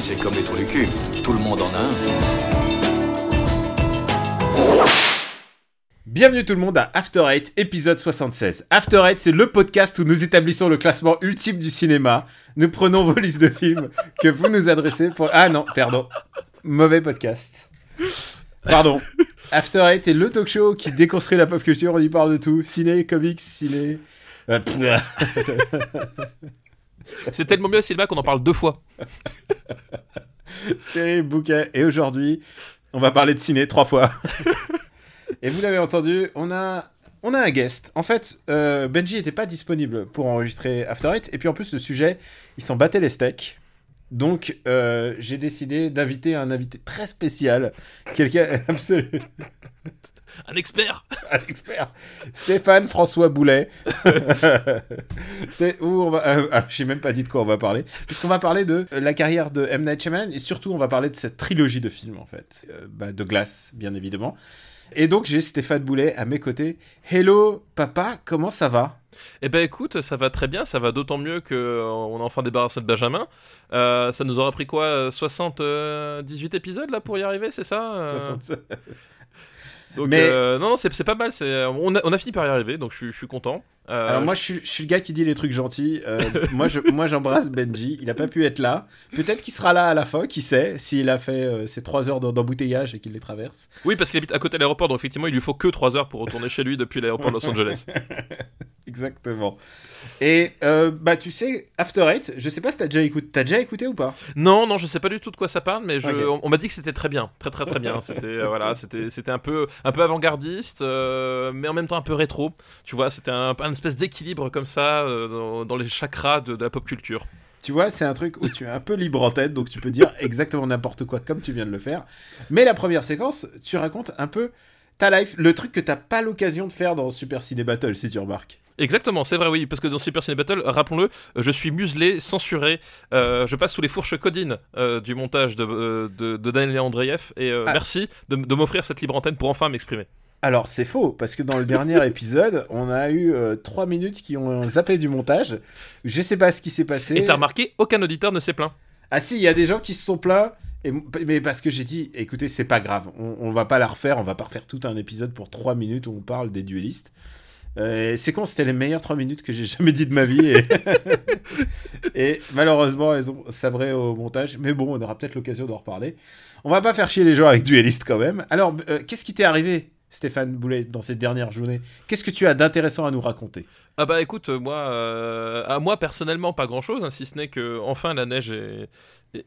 c'est comme les trous du. Tout le monde en a un. Bienvenue tout le monde à After Eight, épisode 76. After Eight, c'est le podcast où nous établissons le classement ultime du cinéma. Nous prenons vos listes de films que vous nous adressez pour... Ah non, pardon. Mauvais podcast. Pardon. After Eight est le talk show qui déconstruit la pop culture, on y parle de tout. Ciné, comics, ciné... C'est tellement bien cinéma qu'on en parle deux fois. série, bouquet. Et aujourd'hui, on va parler de ciné trois fois. Et vous l'avez entendu, on a, on a un guest. En fait, euh, Benji n'était pas disponible pour enregistrer After Eight. Et puis en plus, le sujet, il s'en battait les steaks. Donc, euh, j'ai décidé d'inviter un invité très spécial. Quelqu'un absolument. Un expert Un expert. Stéphane François Boulet. Où on va. euh, ah, j'ai même pas dit de quoi on va parler. Puisqu'on va parler de la carrière de M. Night Shyamalan et surtout on va parler de cette trilogie de films en fait. Euh, bah, de glace, bien évidemment. Et donc j'ai Stéphane Boulet à mes côtés. Hello papa, comment ça va? Eh ben écoute, ça va très bien, ça va d'autant mieux que euh, on a enfin débarrassé de Benjamin. Euh, ça nous aura pris quoi euh, 78 épisodes là pour y arriver, c'est ça Euh, 60. Donc, Mais- euh, non, non, c'est pas mal. c'est- On a, on a fini par y arriver, donc je, suis- je suis content. Euh, Alors moi je suis, je suis le gars qui dit les trucs gentils. Euh, moi je, moi j'embrasse Benji. Il a pas pu être là. Peut-être qu'il sera là à la fin. Qui sait S'il a fait euh, ses trois heures d'em- d'embouteillage et qu'il les traverse. Oui, parce qu'il habite à côté de l'aéroport, donc effectivement, il lui faut que 3 heures pour retourner chez lui depuis l'aéroport de Los Angeles. Exactement. Et euh, bah tu sais, After Eight, je sais pas si t'as déjà écouté, t'as déjà écouté ou pas? Non, non, je sais pas du tout de quoi ça parle, mais je, on, on m'a dit que c'était très bien, très très très bien. C'était euh, voilà, c'était c'était un peu un peu avant-gardiste, euh, mais en même temps un peu rétro. Tu vois, c'était un, un espèce d'équilibre comme ça dans, dans les chakras de, de la pop culture. Tu vois, c'est un truc où tu es un peu libre en tête, donc tu peux dire exactement n'importe quoi comme tu viens de le faire. Mais la première séquence, tu racontes un peu ta life, le truc que t'as pas l'occasion de faire dans Super Ciné Battle, si tu remarques. Exactement, c'est vrai, oui, parce que dans Super Ciné Battle, rappelons-le, je suis muselé, censuré, euh, je passe sous les fourches codines euh, du montage de, euh, de, de Daniel Andreev, et Ah. merci de, de m'offrir cette libre antenne pour enfin m'exprimer. Alors c'est faux, parce que dans le dernier épisode, on a eu euh, trois minutes qui ont zappé du montage. Je sais pas ce qui s'est passé. Et t'as remarqué, aucun auditeur ne s'est plaint. Ah si, il y a des gens qui se sont plaints. Et, mais parce que j'ai dit, écoutez, c'est pas grave, on, on va pas la refaire, on va pas refaire tout un épisode pour 3 minutes où on parle des duellistes. Euh, c'est con, c'était les meilleures 3 minutes que j'ai jamais dit de ma vie. Et, et malheureusement, elles ont sabré au montage. Mais bon, on aura peut-être l'occasion d'en reparler. On va pas faire chier les gens avec duellistes quand même. Alors, euh, qu'est-ce qui t'est arrivé, Stéphane Boulet, dans cette dernière journée Qu'est-ce que tu as d'intéressant à nous raconter? Ah bah écoute, euh, moi, euh, à moi personnellement, pas grand-chose, hein, si ce n'est que enfin la neige est,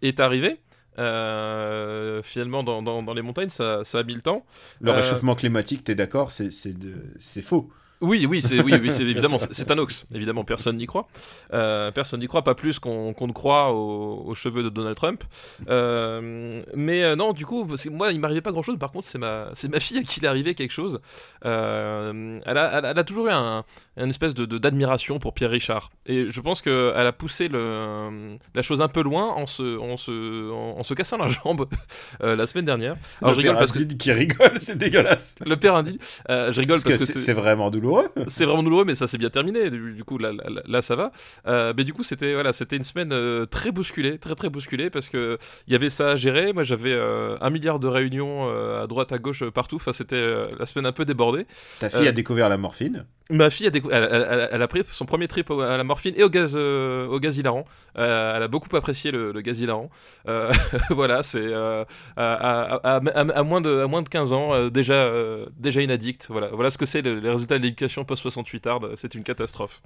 est arrivée. Euh, finalement, dans, dans- dans les montagnes, ça, ça a mis le temps. Le Euh, réchauffement climatique, t'es d'accord C'est c'est de- c'est faux. Oui, oui, c'est oui, oui, c'est évidemment, c'est un hoax. Évidemment, personne n'y croit. Euh, personne n'y croit, pas plus qu'on ne croit aux, aux cheveux de Donald Trump. Euh, mais euh, non, du coup, moi, il m'arrivait pas grand-chose. Par contre, c'est ma, ma fille à qui il est arrivé quelque chose. Elle, a, elle, a- elle a toujours eu un, un espèce de de- d'admiration pour Pierre Richard. Et je pense qu'elle a poussé le, la chose un peu loin en se, en se, en, en se cassant la jambe la semaine dernière. Alors, je Le rigole père parce que qui rigole, c'est dégueulasse. le père indigne. je rigole Parce que parce que c'est c'est vraiment douloureux. c'est vraiment douloureux, mais ça s'est bien terminé. Du, du coup, là, là, là, ça va. Euh, mais du coup, c'était voilà, c'était une semaine euh, très bousculée, très très bousculée, parce que il y avait ça à gérer. Moi, j'avais euh, un milliard de réunions à droite, à gauche, partout. Enfin, c'était la semaine un peu débordée. Ta fille a découvert la morphine. Ma fille a, décou- elle, elle- elle- elle a pris son premier trip à la morphine et au gaz, au gaz hilarant. Elle a beaucoup apprécié le, le gaz hilarant. Voilà, c'est à, à- à- à- à moins de, à moins de 15 ans, déjà, déjà une addict. Voilà, voilà ce que c'est le- les résultats de l'éducation post-68 hard. C'est une catastrophe.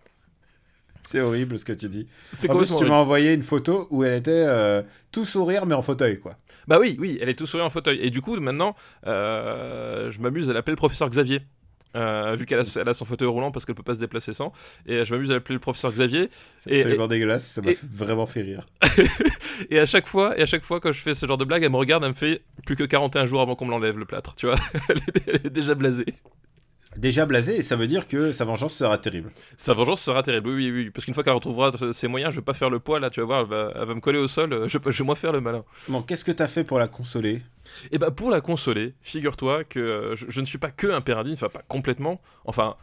C'est horrible ce que tu dis. C'est En plus, tu m'as envoyé une photo où elle était euh, tout sourire mais en fauteuil, quoi. Bah oui, oui, elle est tout sourire en fauteuil. Et du coup, maintenant, euh, je m'amuse à l'appeler le professeur Xavier. Euh, vu qu'elle a, son fauteuil roulant parce qu'elle peut pas se déplacer sans. Et je m'amuse à l'appeler le professeur Xavier. C'est Et- absolument dégueulasse, ça m'a et- vraiment fait rire. Et à chaque fois, et à chaque fois quand je fais ce genre de blague, elle me regarde, elle me fait plus que 41 jours avant qu'on me l'enlève le plâtre, tu vois. elle, est, elle est déjà blasée. Déjà blasé, et ça veut dire que sa vengeance sera terrible. Sa vengeance sera terrible, oui, oui, oui. Parce qu'une fois qu'elle retrouvera ses moyens, je vais pas faire le poids, là, tu vas voir, elle va, elle va me coller au sol, euh, je, je vais moins faire le malin. Bon, qu'est-ce que t'as fait pour la consoler? Et bah, pour la consoler, figure-toi que euh, je, je ne suis pas que un indigne, enfin, pas complètement, enfin,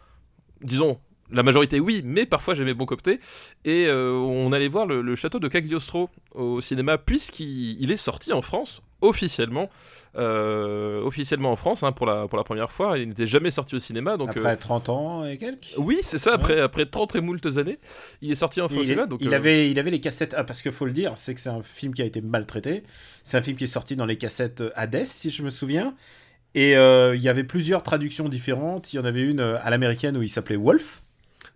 disons, la majorité oui, mais parfois j'aimais bon copter. Et euh, on allait voir le, le château de Cagliostro au cinéma, puisqu'il il est sorti en France officiellement, euh, officiellement en France hein, pour, la, pour la première fois. Il n'était jamais sorti au cinéma. Donc, Après euh, 30 ans et quelques? Oui, c'est ça, après, après 30 et moultes années, il est sorti en il, cinéma. est- Donc, il euh, avait, il avait les cassettes. Ah, parce qu'il faut le dire, c'est que c'est un film qui a été maltraité. C'est un film qui est sorti dans les cassettes Hades, si je me souviens. Et il y avait plusieurs traductions différentes. Il y en avait une à l'américaine où il s'appelait Wolf.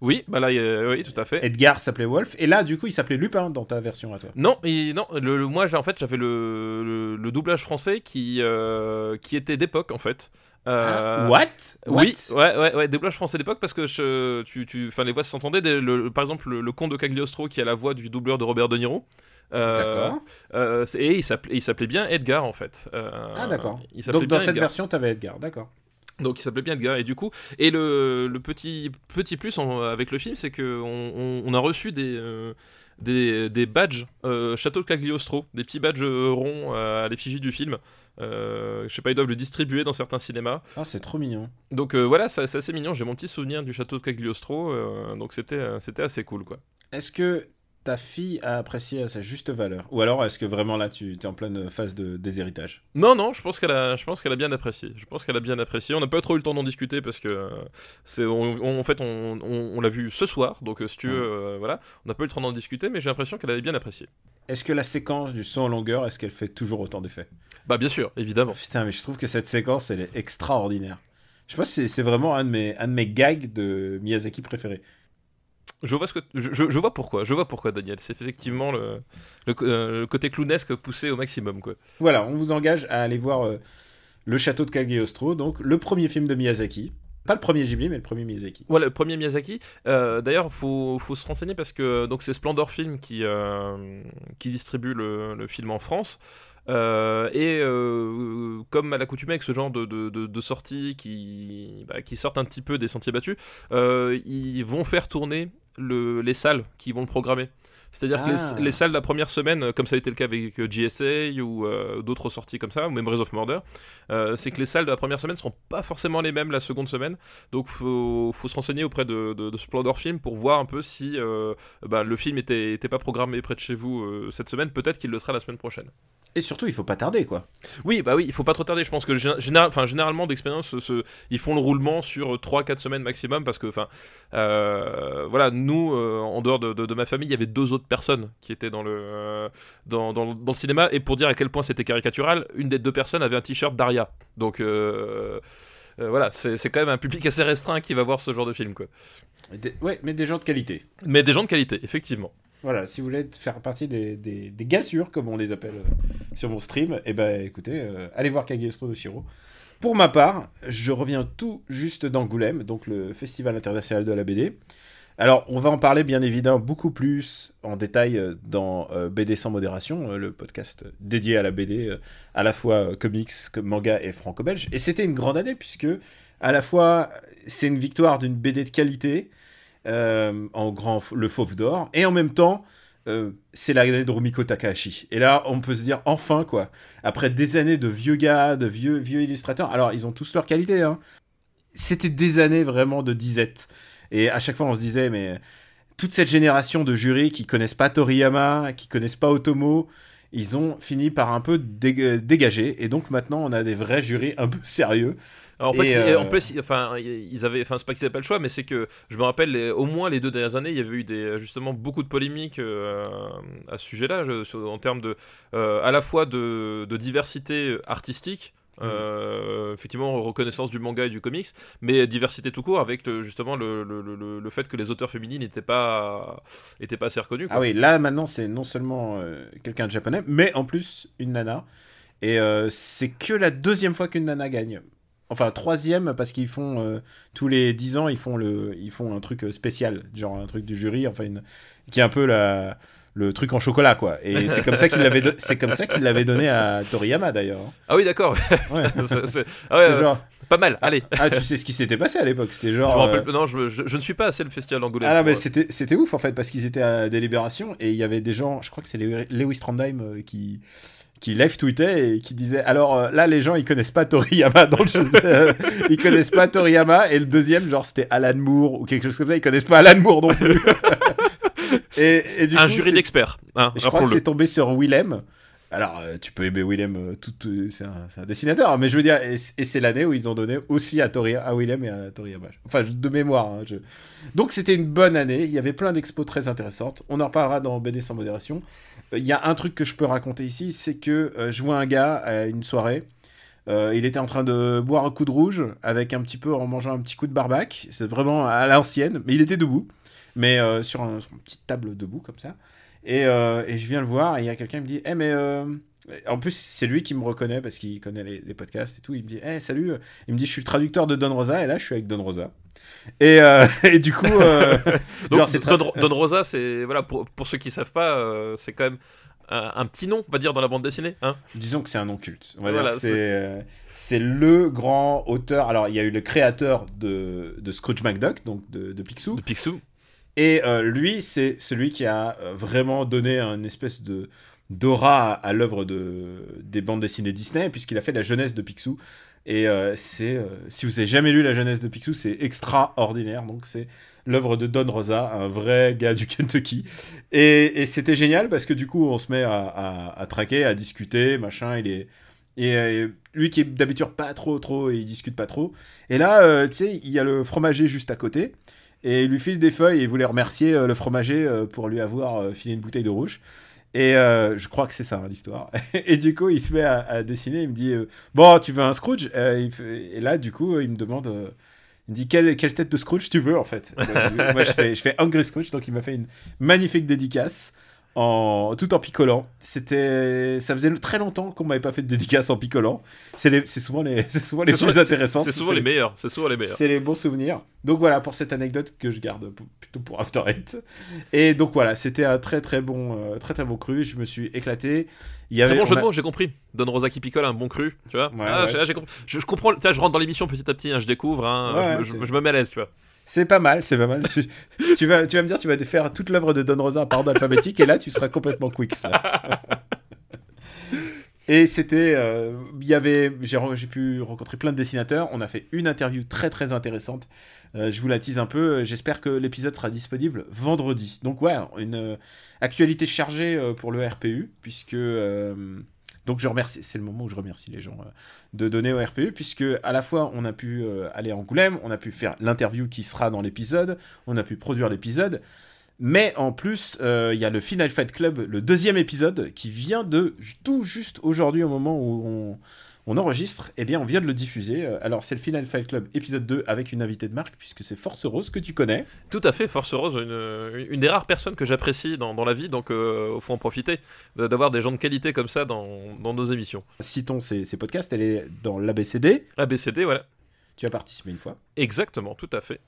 Oui, bah là, oui, tout à fait. Edgar s'appelait Wolf. Et là, du coup, il s'appelait Lupin dans ta version à toi. Non, et non le, le- moi j'ai en fait j'avais le, le, le doublage français qui, euh, qui était d'époque en fait. Euh, Ah, What? What? Oui, ouais, ouais, ouais, doublage français d'époque parce que je, tu, tu, enfin, les voix s'entendaient. Par exemple, le, comte de Cagliostro qui a la voix du doubleur de Robert De Niro. Euh, D'accord. euh, et il s'appelait, bien Edgar en fait. Euh, Ah, d'accord. Donc, dans cette Edgar. version, t'avais Edgar. D'accord. Donc il s'appelait bien Edgar et du coup et le, le petit petit plus en- avec le film c'est que on, on- on a reçu des euh, des, des badges euh, Château de Cagliostro, des petits badges euh, ronds à l'effigie du film. Euh, je sais pas, ils doivent le distribuer dans certains cinémas. Ah, c'est trop mignon. Donc voilà, c'est assez mignon. J'ai mon petit souvenir du château de Cagliostro, donc c'était c'était assez cool quoi. Est-ce que ta fille a apprécié à sa juste valeur? Ou alors, est-ce que vraiment là, tu es en pleine phase de déshéritage? Non non, je pense qu'elle a, je pense qu'elle a bien apprécié. Je pense qu'elle a bien apprécié. On n'a pas trop eu le temps d'en discuter parce que euh, c'est, on- on- en fait, on, on- on l'a vu ce soir, donc euh, si tu veux, euh, voilà, on n'a pas eu le temps d'en discuter, mais j'ai l'impression qu'elle avait bien apprécié. Est-ce que la séquence du saut en longueur, est-ce qu'elle fait toujours autant d'effet Bah bien sûr, évidemment. Putain, mais je trouve que cette séquence, elle est extraordinaire. Je pense que c'est- c'est vraiment un de, mes, un de mes gags de Miyazaki préférés. Je vois ce que, je, vois pourquoi, je vois pourquoi Daniel. C'est effectivement le, euh, le côté clownesque poussé au maximum quoi. Voilà, on vous engage à aller voir euh, Le Château de Cagliostro, donc le premier film de Miyazaki. Pas le premier Ghibli, mais le premier Miyazaki. Voilà, le premier Miyazaki. Euh, D'ailleurs, faut, faut se renseigner parce que donc c'est Splendor Film qui, euh, qui distribue le, le film en France. Euh, et comme à l'accoutumée avec ce genre de, de, de, de sorties qui, bah, qui sortent un petit peu des sentiers battus, ils vont faire tourner le, les salles qui vont le programmer. C'est-à-dire que Ah. les, les salles la première semaine, euh, comme ça a été le cas avec euh, GSA ou euh, d'autres sorties comme ça, ou même Rise of Murder, euh, c'est que les salles de la première semaine seront pas forcément les mêmes la seconde semaine. Donc faut, faut se renseigner auprès de, de, de Splendor Film pour voir un peu si euh, bah, le film était, était pas programmé près de chez vous cette semaine. Peut-être qu'il le sera la semaine prochaine. Et surtout, il faut pas tarder, quoi. Oui, bah oui, il faut pas trop tarder. Je pense que gé- général, enfin, généralement d'expérience, ce- ils font le roulement sur 3-4 semaines maximum parce que, enfin, voilà, nous, en dehors de, de- de ma famille, il y avait deux autres personnes qui étaient dans le, euh, dans, dans- dans le cinéma. Et pour dire à quel point c'était caricatural, une des deux personnes avait un t-shirt d'Aria. Donc. euh, euh, voilà, c'est quand même un public assez restreint qui va voir ce genre de film, quoi. Et des- ouais, mais des gens de qualité. Mais des gens de qualité, effectivement. Voilà, si vous voulez faire partie des, des, des gassures, comme on les appelle euh, sur mon stream, eh ben écoutez, euh, allez voir Cagliostro de Shiro. Pour ma part, je reviens tout juste d'Angoulême, donc le Festival international de la BD. Alors, on va en parler bien évidemment beaucoup plus en détail euh, dans euh, BD sans modération, euh, le podcast dédié à la BD, à la fois comics, manga et franco-belge. Et c'était une grande année puisque à la fois c'est une victoire d'une BD de qualité, en grand le Fauve d'or, et en même temps euh, c'est l'année de Rumiko Takahashi. Et là, on peut se dire enfin quoi, après des années de vieux gars, de vieux vieux illustrateurs. Alors ils ont tous leur qualité, hein. C'était des années vraiment de disette. Et à chaque fois, on se disait mais toute cette génération de jurys qui connaissent pas Toriyama, qui connaissent pas Otomo, ils ont fini par un peu dég- dégager. Et donc maintenant, on a des vrais jurys un peu sérieux. Alors, en fait, euh, en plus, enfin, ils avaient, enfin, c'est pas qu'ils avaient pas le choix, mais c'est que je me rappelle, les- au moins les deux dernières années, il y avait eu des, justement beaucoup de polémiques euh, à ce sujet-là, en termes de, euh, à la fois de, de diversité artistique. Euh, effectivement, reconnaissance du manga et du comics, mais diversité tout court avec justement le, le, le, fait que les auteurs féminines n'étaient pas, étaient pas assez reconnus. Ah oui, là maintenant, c'est non seulement euh, quelqu'un de japonais, mais en plus une nana. Et euh, c'est que la deuxième fois qu'une nana gagne. Enfin, troisième, parce qu'ils font tous les 10 ans, ils font, le, ils font un truc spécial, genre un truc du jury, enfin, une, qui est un peu la, le truc en chocolat, quoi. Et c'est comme ça qu'il l'avait, do- c'est comme ça qu'il l'avait donné à Toriyama d'ailleurs. Ah oui, d'accord. Ouais. Ah C'est euh, genre, Pas mal. Allez. ah, tu sais ce qui s'était passé à l'époque, c'était Je genre. me rappelle. euh, Non, je, je- je ne suis pas assez le festival d'Angoulême. Ah non, mais pour- c'était, c'était ouf en fait, parce qu'ils étaient à délibération et il y avait des gens, je crois que c'est Lew- Lewis Trondheim euh, qui, qui live tweetait et qui disait alors euh, là les gens ils connaissent pas Toriyama dans le jeu euh, ils connaissent pas Toriyama et le deuxième genre c'était Alan Moore ou quelque chose comme ça ils connaissent pas Alan Moore non plus et, et, du un jury d'experts. Hein, je crois que c'est tombé sur Willem. Alors euh, tu peux aimer Willem euh, tout, tout- c'est un, dessinateur mais je veux dire et, c'est l'année où ils ont donné aussi à, Tori, à Willem et à Toriyama enfin de mémoire hein, je- donc c'était une bonne année il y avait plein d'expos très intéressantes. On en reparlera dans BD sans modération. Euh, il y a un truc que je peux raconter ici c'est que euh, je vois un gars à une soirée euh, il était en train de boire un coup de rouge avec un petit peu en mangeant un petit coup de barbac. C'est vraiment à l'ancienne, mais il était debout, mais euh, sur, un- sur une petite table debout comme ça. Et, euh, et je viens le voir et il y a quelqu'un qui me dit, eh mais euh, en plus c'est lui qui me reconnaît parce qu'il connaît les, les podcasts et tout. Il me dit, eh salut. Il me dit, je suis le traducteur de Don Rosa et là je suis avec Don Rosa. Et, et du coup, Donc, Don, Don Rosa, c'est voilà pour, pour ceux qui savent pas, c'est quand même un, petit nom, on va dire dans la bande dessinée. Hein disons que c'est un nom culte. On va Voilà, dire c'est euh, c'est le grand auteur. Alors il y a eu le créateur de, de Scrooge McDuck, donc de, de Picsou. de Picsou. Et euh, lui, c'est celui qui a euh, vraiment donné un espèce de d'aura à, l'œuvre de, des bandes dessinées Disney, puisqu'il a fait la jeunesse de Picsou. Et euh, si vous avez jamais lu la jeunesse de Picsou, c'est extraordinaire. Donc c'est l'œuvre de Don Rosa, un vrai gars du Kentucky. Et, et c'était génial parce que du coup, on se met à, traquer, à discuter, machin. Il est et lui qui est d'habitude pas trop trop, il discute pas trop. Et là, tu sais, il y a le fromager juste à côté et il lui file des feuilles et il voulait remercier euh, le fromager euh, pour lui avoir euh, filé une bouteille de rouge. Et euh, je crois que c'est ça hein, l'histoire. et du coup, il se met à, à dessiner. Il me dit euh, Bon, tu veux un Scrooge? Euh, il fait- Et là, du coup, il me demande Il me dit quelle, quelle tête de Scrooge tu veux en fait? Moi, je, moi, je fais, je fais Hungry Scrooge. Donc, il m'a fait une magnifique dédicace. En, tout en picolant. C'était, ça faisait très longtemps qu'on m'avait pas fait de dédicace en picolant. C'est les- c'est souvent les, c'est souvent les C'est plus intéressantes. C'est souvent les meilleurs. C'est souvent les meilleurs. C'est les bons souvenirs. Donc voilà pour cette anecdote que je garde plutôt pour After Eight. Et donc voilà, c'était un très très bon, euh, très très bon cru. Je me suis éclaté. Il y avait, Très bon jeu de a- mots, j'ai compris. Don Rosa qui picole, un bon cru, tu vois. Ouais, Ah, ouais. j'ai- ah, j'ai compris. Je, je comprends, tu vois, je rentre dans l'émission petit à petit, hein, je découvre, hein, Ouais, je, c'est- je me mets à l'aise, tu vois. C'est pas mal, c'est pas mal. tu, vas, tu vas me dire, tu vas faire toute l'œuvre de Don Rosa par ordre alphabétique et là, tu seras complètement Quicks. Et c'était, euh, il y avait, j'ai pu rencontrer plein de dessinateurs. On a fait une interview très très intéressante. Euh, je vous la tease un peu. J'espère que l'épisode sera disponible vendredi. Donc ouais, une euh, actualité chargée pour le RPU puisque donc je remercie. C'est le moment où je remercie les gens euh, de donner au RPU puisque à la fois on a pu euh, aller à Angoulême, on a pu faire l'interview qui sera dans l'épisode, on a pu produire l'épisode. Mais en plus, euh, il y a le Final Fight Club, le deuxième épisode, qui vient de tout juste aujourd'hui, au moment où on, on enregistre. Eh bien, on vient de le diffuser. Euh, Alors, c'est le Final Fight Club épisode 2 avec une invitée de marque, puisque c'est Force Rose que tu connais. Tout à fait, Force Rose, une, une des rares personnes que j'apprécie dans, dans la vie, donc euh, faut en profiter d'avoir des gens de qualité comme ça dans, dans nos émissions. Citons ses podcasts. Elle est dans l'ABCD. ABCD, voilà. Tu as participé une fois. Exactement, tout à fait.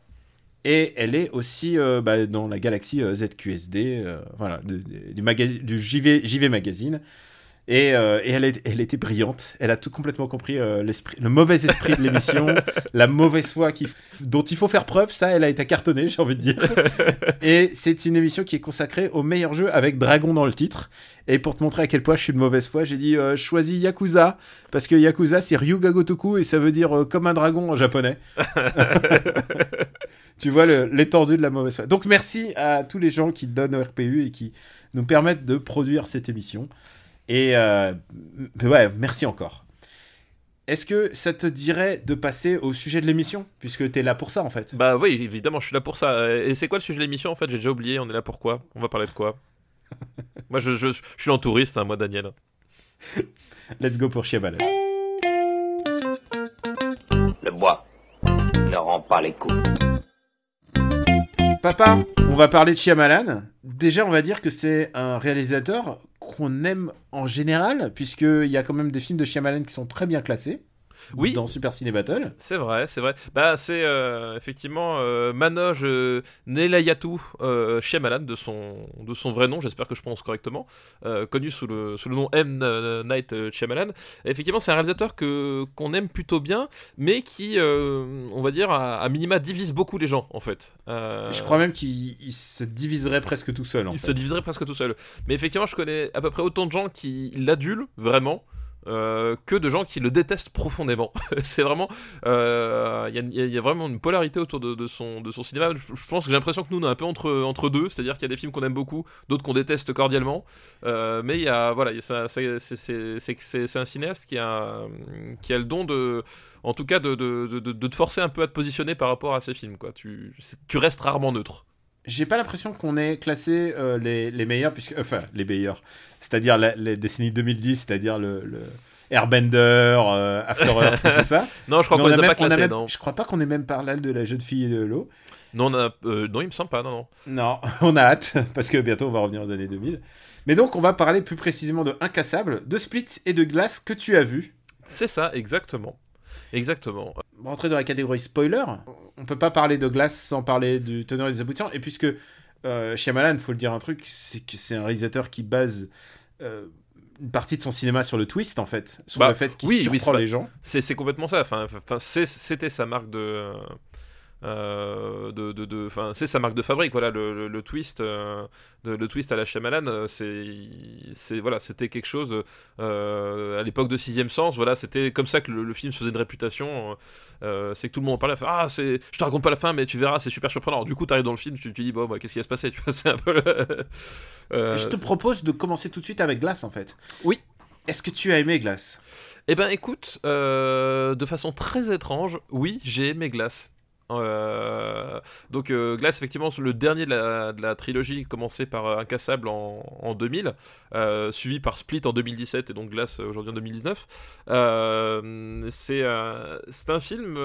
Et elle est aussi euh, bah, dans la galaxie euh, ZQSD, euh, voilà, du, maga- du JV, JV Magazine. Et, euh, et elle, est- elle était brillante. Elle a tout complètement compris euh, l'esprit, le mauvais esprit de l'émission, la mauvaise foi qui, dont il faut faire preuve. Ça, elle a été cartonnée, j'ai envie de dire. Et c'est une émission qui est consacrée au meilleur jeu avec Dragon dans le titre. Et pour te montrer à quel point je suis de mauvaise foi, j'ai dit euh, choisis Yakuza parce que Yakuza c'est Ryuga Gotoku et ça veut dire comme un dragon en japonais. tu vois l'étendue de la mauvaise foi. Donc merci à tous les gens qui donnent au RPU et qui nous permettent de produire cette émission. Et euh, ouais, merci encore. Est-ce que ça te dirait de passer au sujet de l'émission Puisque tu es là pour ça en fait? Bah oui, évidemment, je suis là pour ça. Euh, Et c'est quoi le sujet de l'émission en fait? J'ai déjà oublié, on est là pour quoi? On va parler de quoi? Moi, je, je, je suis l'entouriste, hein, moi, Daniel. Let's go pour Chiamal. Le bois ne rend pas les coups. Papa, on va parler de Shyamalan. Déjà, on va dire que c'est un réalisateur qu'on aime en général, puisqu'il y a quand même des films de Shyamalan qui sont très bien classés. Oui. dans Super Ciné Battle. C'est vrai, c'est vrai. Bah, c'est euh, effectivement euh, Manoj euh, Nelayatu euh, Shyamalan de son, de son vrai nom, j'espère que je prononce correctement, connu sous le, sous le nom M. Night Shyamalan. Et effectivement, c'est un réalisateur que, qu'on aime plutôt bien, mais qui, on va dire, à, à minima divise beaucoup les gens, en fait. Je crois même qu'il il se diviserait presque tout seul. En il fait. se diviserait presque tout seul. Mais effectivement, je connais à peu près autant de gens qui l'adulent vraiment. Euh, que de gens qui le détestent profondément. c'est vraiment, euh, il y, a- vraiment une polarité autour de, son, de son cinéma. Je, pense que j'ai l'impression que nous on est un peu entre, entre deux, c'est-à-dire qu'il y a des films qu'on aime beaucoup, d'autres qu'on déteste cordialement. Mais voilà, c'est- un cinéaste qui a, qui a le don de, en tout cas, de, de, de- te forcer un peu à te positionner par rapport à ses films. Tu, tu restes rarement neutre. J'ai pas l'impression qu'on ait classé euh, les, les meilleurs, puisque, enfin, les meilleurs, c'est-à-dire la- les décennies 2010, c'est-à-dire le, le Airbender, euh, After Earth et tout ça. Non, je crois qu'on on les a même- pas a classés. même- non. Je crois pas qu'on ait même parlé de la jeune fille de l'eau. Non, on a, euh, non, il me semble pas, non, non. Non, on a hâte, parce que bientôt on va revenir aux années 2000. Mais donc, on va parler plus précisément de Incassable, de Split et de Glace que tu as vu. C'est ça, exactement. Exactement. Rentrer dans la catégorie spoiler, on peut pas parler de Glace sans parler du teneur et des aboutissants. Et puisque euh, Shyamalan, faut le dire un truc, c'est que c'est un réalisateur qui base euh, une partie de son cinéma sur le twist, en fait. Sur Bah, le fait qu'il oui, surprend les gens. C'est complètement ça. Enfin, c'était sa marque de. Euh, de, de, de- enfin, c'est sa marque de fabrique. Voilà, le, le- le twist, euh, de- le twist à la Shyamalan, euh, c'est, voilà, c'était quelque chose à l'époque de Sixième Sens. Voilà, c'était comme ça que le, le film se faisait une réputation. c'est que tout le monde en parlait. ah, c'est, je te raconte pas la fin, mais tu verras, c'est super surprenant. Alors, du coup, t'arrives dans le film, tu te dis bon, bah, qu'est-ce qui va se passer Tu vois, c'est un peu. le- Je te propose de commencer tout de suite avec Glace, en fait. Oui. Est-ce que tu as aimé Glace? Eh ben écoute, euh, de façon très étrange, oui, j'ai aimé Glace. Euh, donc euh, Glace, effectivement, le dernier de la, de la trilogie commencé par euh, Incassable en, en 2000, euh, suivi par Split en 2017 et donc euh, aujourd'hui en 2019. Euh, c'est euh, c'est un film...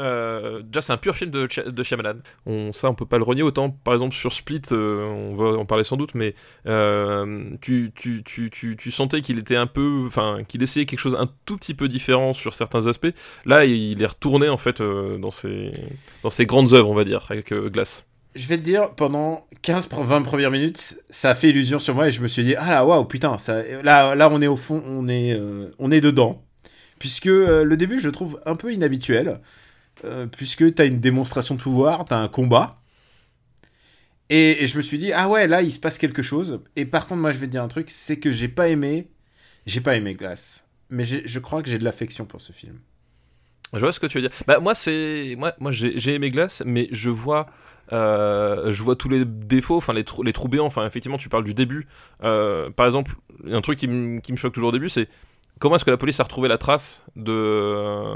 euh, déjà, c'est un pur film de, de Shyamalan. On, ça, on peut pas le renier. Autant, par exemple, sur Split, euh, on va en parler sans doute, mais euh, tu, sentais qu'il était un peu, enfin, qu'il essayait quelque chose un tout petit peu différent sur certains aspects. Là, il est retourné en fait dans ses grandes œuvres, on va dire, avec Glace. Je vais te dire, pendant 15-20 premières minutes, ça a fait illusion sur moi et je me suis dit, ah là, waouh, putain, là, là, on est au fond, on est, on est dedans. Puisque le début, je le trouve un peu inhabituel. Euh, puisque t'as une démonstration de pouvoir, t'as un combat. Et, je me suis dit, ah ouais, là, il se passe quelque chose. Et par contre, moi, je vais te dire un truc, c'est que j'ai pas aimé, j'ai pas aimé Glace. Mais je crois que j'ai de l'affection pour ce film. Je vois ce que tu veux dire. Bah moi c'est moi moi j'ai aimé Glace, mais je vois euh, je vois tous les défauts, enfin les, les trous béants. Enfin effectivement tu parles du début. Euh, par exemple, un truc qui, me- qui me choque toujours au début, c'est comment est-ce que la police a retrouvé la trace de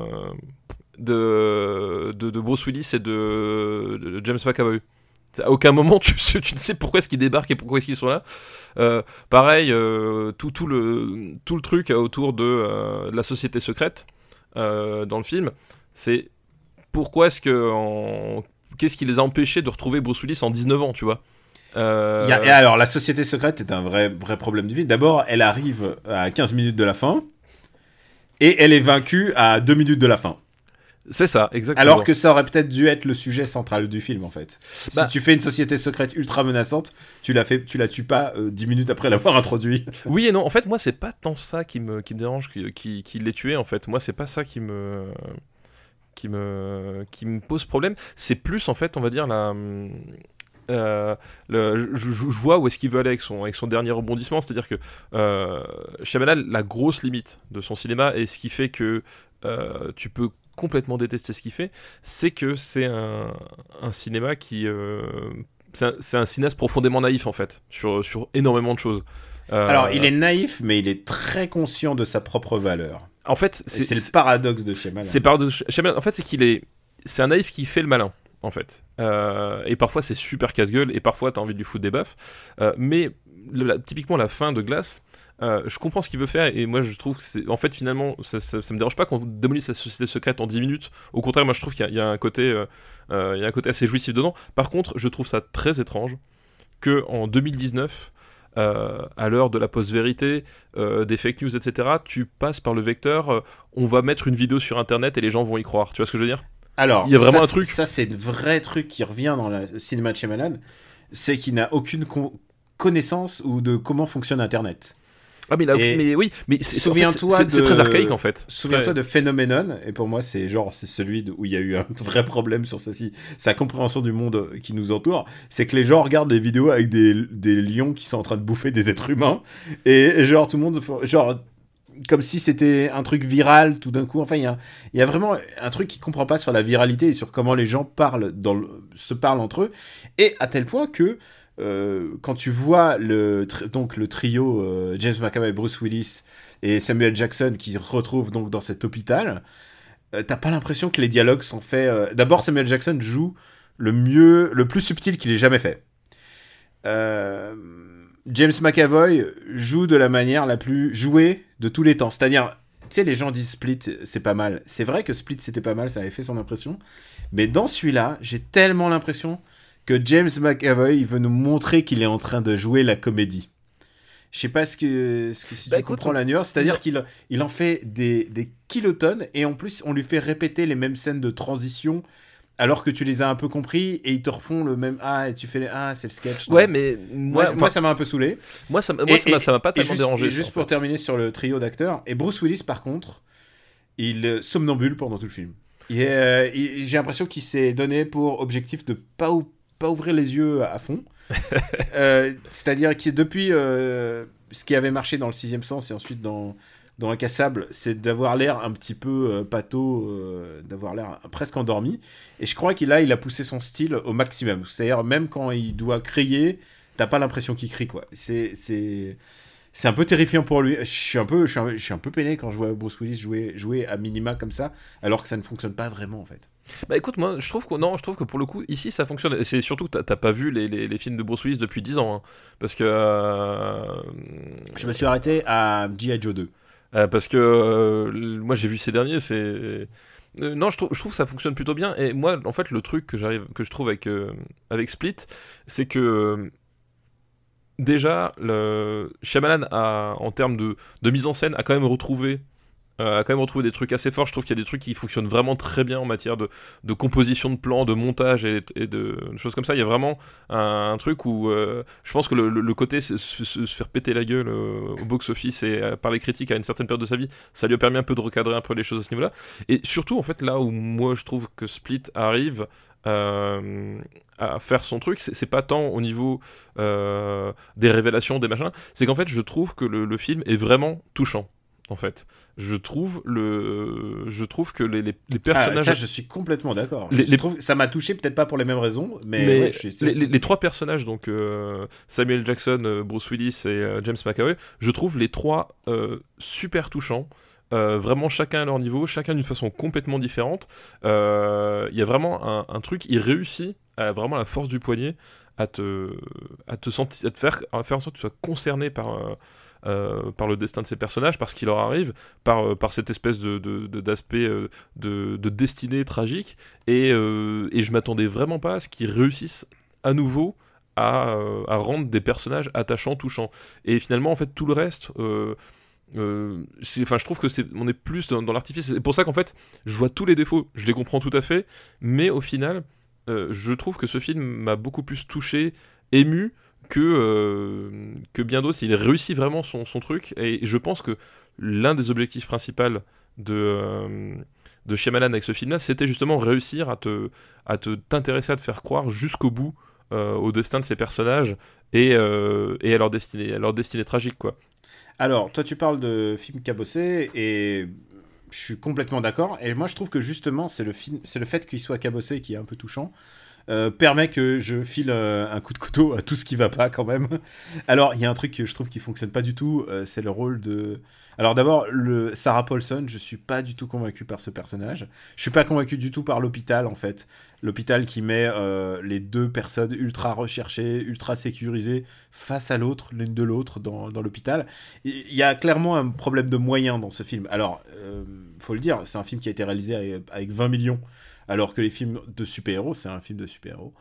de de, Bruce Willis et de, de James McAvoy. À aucun moment tu, tu ne sais pourquoi est-ce qu'ils débarquent et pourquoi est-ce qu'ils sont là. Euh, pareil, euh, tout, tout, le, tout le truc autour de, euh, la société secrète dans le film, c'est pourquoi est-ce que. Qu'est-ce qui les a empêchés de retrouver Bruce Willis en 19 ans, tu vois? Et alors, la société secrète est un vrai, vrai problème du film. D'abord, elle arrive à 15 minutes de la fin. Et elle est vaincue à 2 minutes de la fin. C'est ça, exactement. Alors que ça aurait peut-être dû être le sujet central du film, en fait. Bah- si tu fais une société secrète ultra menaçante, tu la, fais, tu la tues pas euh, 10 minutes après l'avoir introduit. Oui et non, en fait, moi, c'est pas tant ça qui me, qui me dérange qu'il qui, qui l'ait tué, en fait. Moi, c'est pas ça qui me. Qui me, qui me pose problème. C'est plus, en fait, on va dire, la. euh, le, je, je- je vois où est-ce qu'il veut aller avec son, avec son dernier rebondissement, c'est-à-dire que euh, Shyamalan, la grosse limite de son cinéma et ce qui fait que euh, tu peux complètement détester ce qu'il fait, c'est que c'est un, un cinéma qui euh, c'est un, cinéaste profondément naïf en fait sur, sur énormément de choses. Euh, Alors, il est naïf, mais il est très conscient de sa propre valeur. en fait C'est le paradoxe de Shyamalan. c'est par Shyamalan, en fait c'est qu'il est c'est un naïf qui fait le malin en fait Euh, et parfois c'est super casse-gueule et parfois t'as envie de lui foutre des baffes mais le- la- typiquement la fin de Glace euh, je comprends ce qu'il veut faire et moi je trouve que c'est en fait finalement ça, ça, ça me dérange pas qu'on démolisse la société secrète en 10 minutes au contraire moi je trouve qu'il y, a- il y a un côté euh, euh, il y a un côté assez jouissif dedans par contre je trouve ça très étrange que en 2019 euh, à l'heure de la post-vérité, des fake news, etc., tu passes par le vecteur, on va mettre une vidéo sur Internet et les gens vont y croire. Tu vois ce que je veux dire? Alors, Il y a vraiment ça, un truc. Ça, c'est le vrai truc qui revient dans le cinéma de Shyamalan, c'est qu'il n'a aucune con- connaissance ou de comment fonctionne Internet. Ah, mais, là, mais oui, mais souviens-toi c'est c'est de- très archaïque en fait. Souviens-toi de Phenomenon, et pour moi, c'est genre, c'est celui de- où il y a eu un vrai problème sur sa, sa compréhension du monde qui nous entoure. C'est que les gens regardent des vidéos avec des, des lions qui sont en train de bouffer des êtres humains, et, et genre, tout le monde, genre, comme si c'était un truc viral tout d'un coup. Enfin, il y y a vraiment un truc qui comprend pas sur la viralité et sur comment les gens parlent dans le- se parlent entre eux, et à tel point que euh, quand tu vois le, donc le trio euh, James McAvoy, Bruce Willis et Samuel Jackson qui se retrouvent donc dans cet hôpital, euh, t'as pas l'impression que les dialogues sont faits. D'abord, Samuel Jackson joue le mieux, le plus subtil qu'il ait jamais fait. James McAvoy joue de la manière la plus jouée de tous les temps. C'est-à-dire, tu sais, les gens disent Split, c'est pas mal. C'est vrai que Split, c'était pas mal, ça avait fait son impression. Mais dans celui-là, j'ai tellement l'impression que James McAvoy veut nous montrer qu'il est en train de jouer la comédie. Je sais pas ce que, ce que si Bah, tu écoute, comprends la nuance, c'est-à-dire qu'il il en fait des, des kilotonnes et en plus on lui fait répéter les mêmes scènes de transition alors que tu les as un peu compris et ils te refont le même ah et tu fais les ah c'est le sketch. Ouais, mais moi, moi, moi, ça m'a un peu saoulé. moi, ça, Et- moi, ça m'a- et- ça m'a pas tellement juste, dérangé. et juste pour fait. terminer sur le trio d'acteurs, et Bruce Willis par contre, il euh, somnambule pendant tout le film. Euh, J'ai l'impression qu'il s'est donné pour objectif de pas, ou- pas ouvrir les yeux à fond. Euh, C'est-à-dire que depuis euh, ce qui avait marché dans le sixième sens et ensuite dans, dans Incassable, c'est d'avoir l'air un petit peu euh, pâteau, d'avoir l'air presque endormi. Et je crois qu'il a, il a poussé son style au maximum. C'est-à-dire même quand il doit crier, t'as pas l'impression qu'il crie quoi. C'est c'est un peu terrifiant pour lui. Je suis un peu je suis un, je suis un peu peiné quand je vois Bruce Willis jouer jouer à minima comme ça, alors que ça ne fonctionne pas vraiment en fait. Bah écoute, moi je trouve que non, je trouve que pour le coup ici ça fonctionne. Et C'est surtout que t'as- pas vu les, les, les films de Bruce Willis depuis 10 ans, hein. parce que euh, Je me suis arrêté à G.I. Joe 2. euh, parce que euh, moi j'ai vu ces derniers, c'est euh, non, je trouve, je trouve que ça fonctionne plutôt bien. Et moi, en fait, le truc que j'arrive, que je trouve avec euh, avec Split, c'est que déjà, le Shyamalan a, en termes de, mise en scène, a quand même retrouvé euh, a quand même retrouvé des trucs assez forts. Je trouve qu'il y a des trucs qui fonctionnent vraiment très bien en matière de, composition de plans, de montage et, de, choses comme ça. Il y a vraiment un, truc où euh, je pense que le, côté se, se- faire péter la gueule euh, au box-office et par les critiques à une certaine période de sa vie, ça lui a permis un peu de recadrer un peu les choses à ce niveau-là. Et surtout, en fait, là où moi je trouve que Split arrive euh, à faire son truc, c'est pas tant au niveau euh, des révélations, des machins, c'est qu'en fait, je trouve que le, le film est vraiment touchant. En fait, je trouve le, je trouve que les, les, les Ah, personnages, ça, je suis complètement d'accord. Les- Je les- trouve- Ça m'a touché, peut-être pas pour les mêmes raisons, mais, mais ouais, je suis- les, trois personnages, donc euh, Samuel Jackson, Bruce Willis et James McAvoy, je trouve les trois super touchants. Euh, vraiment chacun à leur niveau, chacun d'une façon complètement différente. Euh, Il y a vraiment un, truc, il réussit à vraiment la force du poignet à te, à te faire, faire en sorte que tu sois concerné par, euh, euh, par le destin de ces personnages, par ce qui leur arrive, par, euh, par cette espèce de, d'aspect euh, de, de destinée tragique. Et, euh, et je m'attendais vraiment pas à ce qu'ils réussissent à nouveau à, euh, à rendre des personnages attachants, touchants. Et finalement, en fait, tout le reste. Euh, je trouve que on est plus dans, l'artifice. C'est pour ça qu'en fait, je vois tous les défauts, je les comprends tout à fait, mais au final, euh, je trouve que ce film m'a beaucoup plus touché, ému que euh, que bien d'autres. Il réussit vraiment son, son truc, et je pense que l'un des objectifs principaux de de Shyamalan avec ce film-là, c'était justement réussir à te à te t'intéresser à te faire croire jusqu'au bout au destin de ces personnages et, et à leur destinée à leur destinée tragique quoi. Alors, toi, tu parles de film cabossé et je suis complètement d'accord. Et moi, je trouve que justement, c'est le, fait qu'il soit cabossé qui est un peu touchant. euh, permet que je file euh, un coup de couteau à tout ce qui va pas quand même. Alors, il y a un truc que je trouve qui fonctionne pas du tout, euh, c'est le rôle de. Alors d'abord, Sarah Paulson, je suis pas du tout convaincu par ce personnage. Je suis pas convaincu du tout par l'hôpital en fait. L'hôpital qui met euh, les deux personnes ultra recherchées, ultra sécurisées face à l'autre, l'une de l'autre dans, dans l'hôpital. Il y a clairement un problème de moyens dans ce film. Alors, euh, faut le dire, c'est un film qui a été réalisé avec 20 millions, alors que les films de super-héros, c'est un film de super-héros.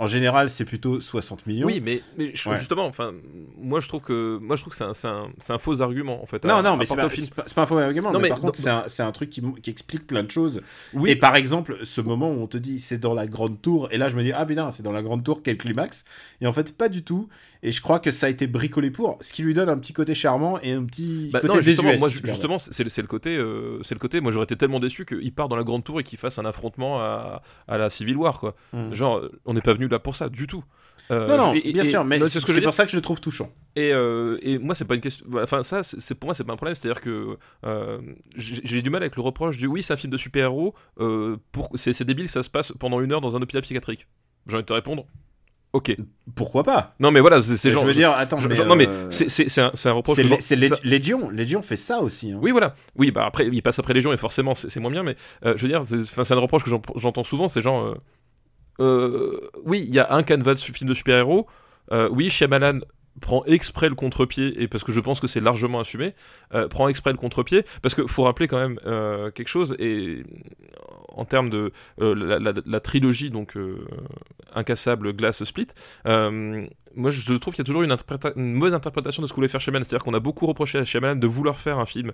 En général, c'est plutôt 60 millions. Oui, mais, mais je- Ouais. justement, enfin, moi je trouve que, moi je trouve que c'est un, un, faux argument en fait. Non, à- non, mais c'est pas, pas, un faux argument. Non, mais, mais par dans- contre, c'est un, un truc qui, qui explique plein de choses. Oui. Et par exemple, ce moment où on te dit c'est dans la grande tour, et là je me dis ah putain, c'est dans la grande tour, quel climax. Et en fait, pas du tout. Et je crois que ça a été bricolé pour, ce qui lui donne un petit côté charmant et un petit Bah, côté non, justement, désuet. moi, si tu permets. justement, c'est le, côté, euh, c'est le côté. Moi, j'aurais été tellement déçu qu'il part dans la grande tour et qu'il fasse un affrontement à, à la Civil War, quoi. Mm. Genre, on n'est pas venu là pour ça du tout. Euh, Non, non, et- bien et- sûr, mais non, c'est ce pour dire. ça que je le trouve touchant. Et, euh, et moi, c'est pas une question. voilà, Enfin, ça, c'est pour moi, c'est pas un problème. C'est-à-dire que euh, j'ai du mal avec le reproche du oui, c'est un film de super-héros. pour... C'est c'est débile, ça se passe pendant une heure dans un hôpital psychiatrique. J'ai envie de te répondre. Ok. Pourquoi pas? Non, mais voilà, c'est c'est Je genre. veux dire, attends, je- mais, genre- non, mais euh, c'est- un, reproche. c'est Légion. Légion fait ça aussi. hein. Oui, voilà. Oui, bah après, il passe après Légion et forcément, c'est moins bien, mais euh, je veux dire, c'est un reproche que j'en- j'entends souvent, c'est genre. euh, oui, il y a un canevas de film de super-héros. oui, Shyamalan prend exprès le contre-pied, et parce que je pense que c'est largement assumé, euh, prend exprès le contre-pied, parce qu'il faut rappeler quand même euh, quelque chose, et en termes de euh, la, trilogie, donc Incassable, Glass, Split, moi je trouve qu'il y a toujours une, mauvaise interprétation de ce que voulait faire Shyamalan, c'est-à-dire qu'on a beaucoup reproché à Shyamalan de vouloir faire un film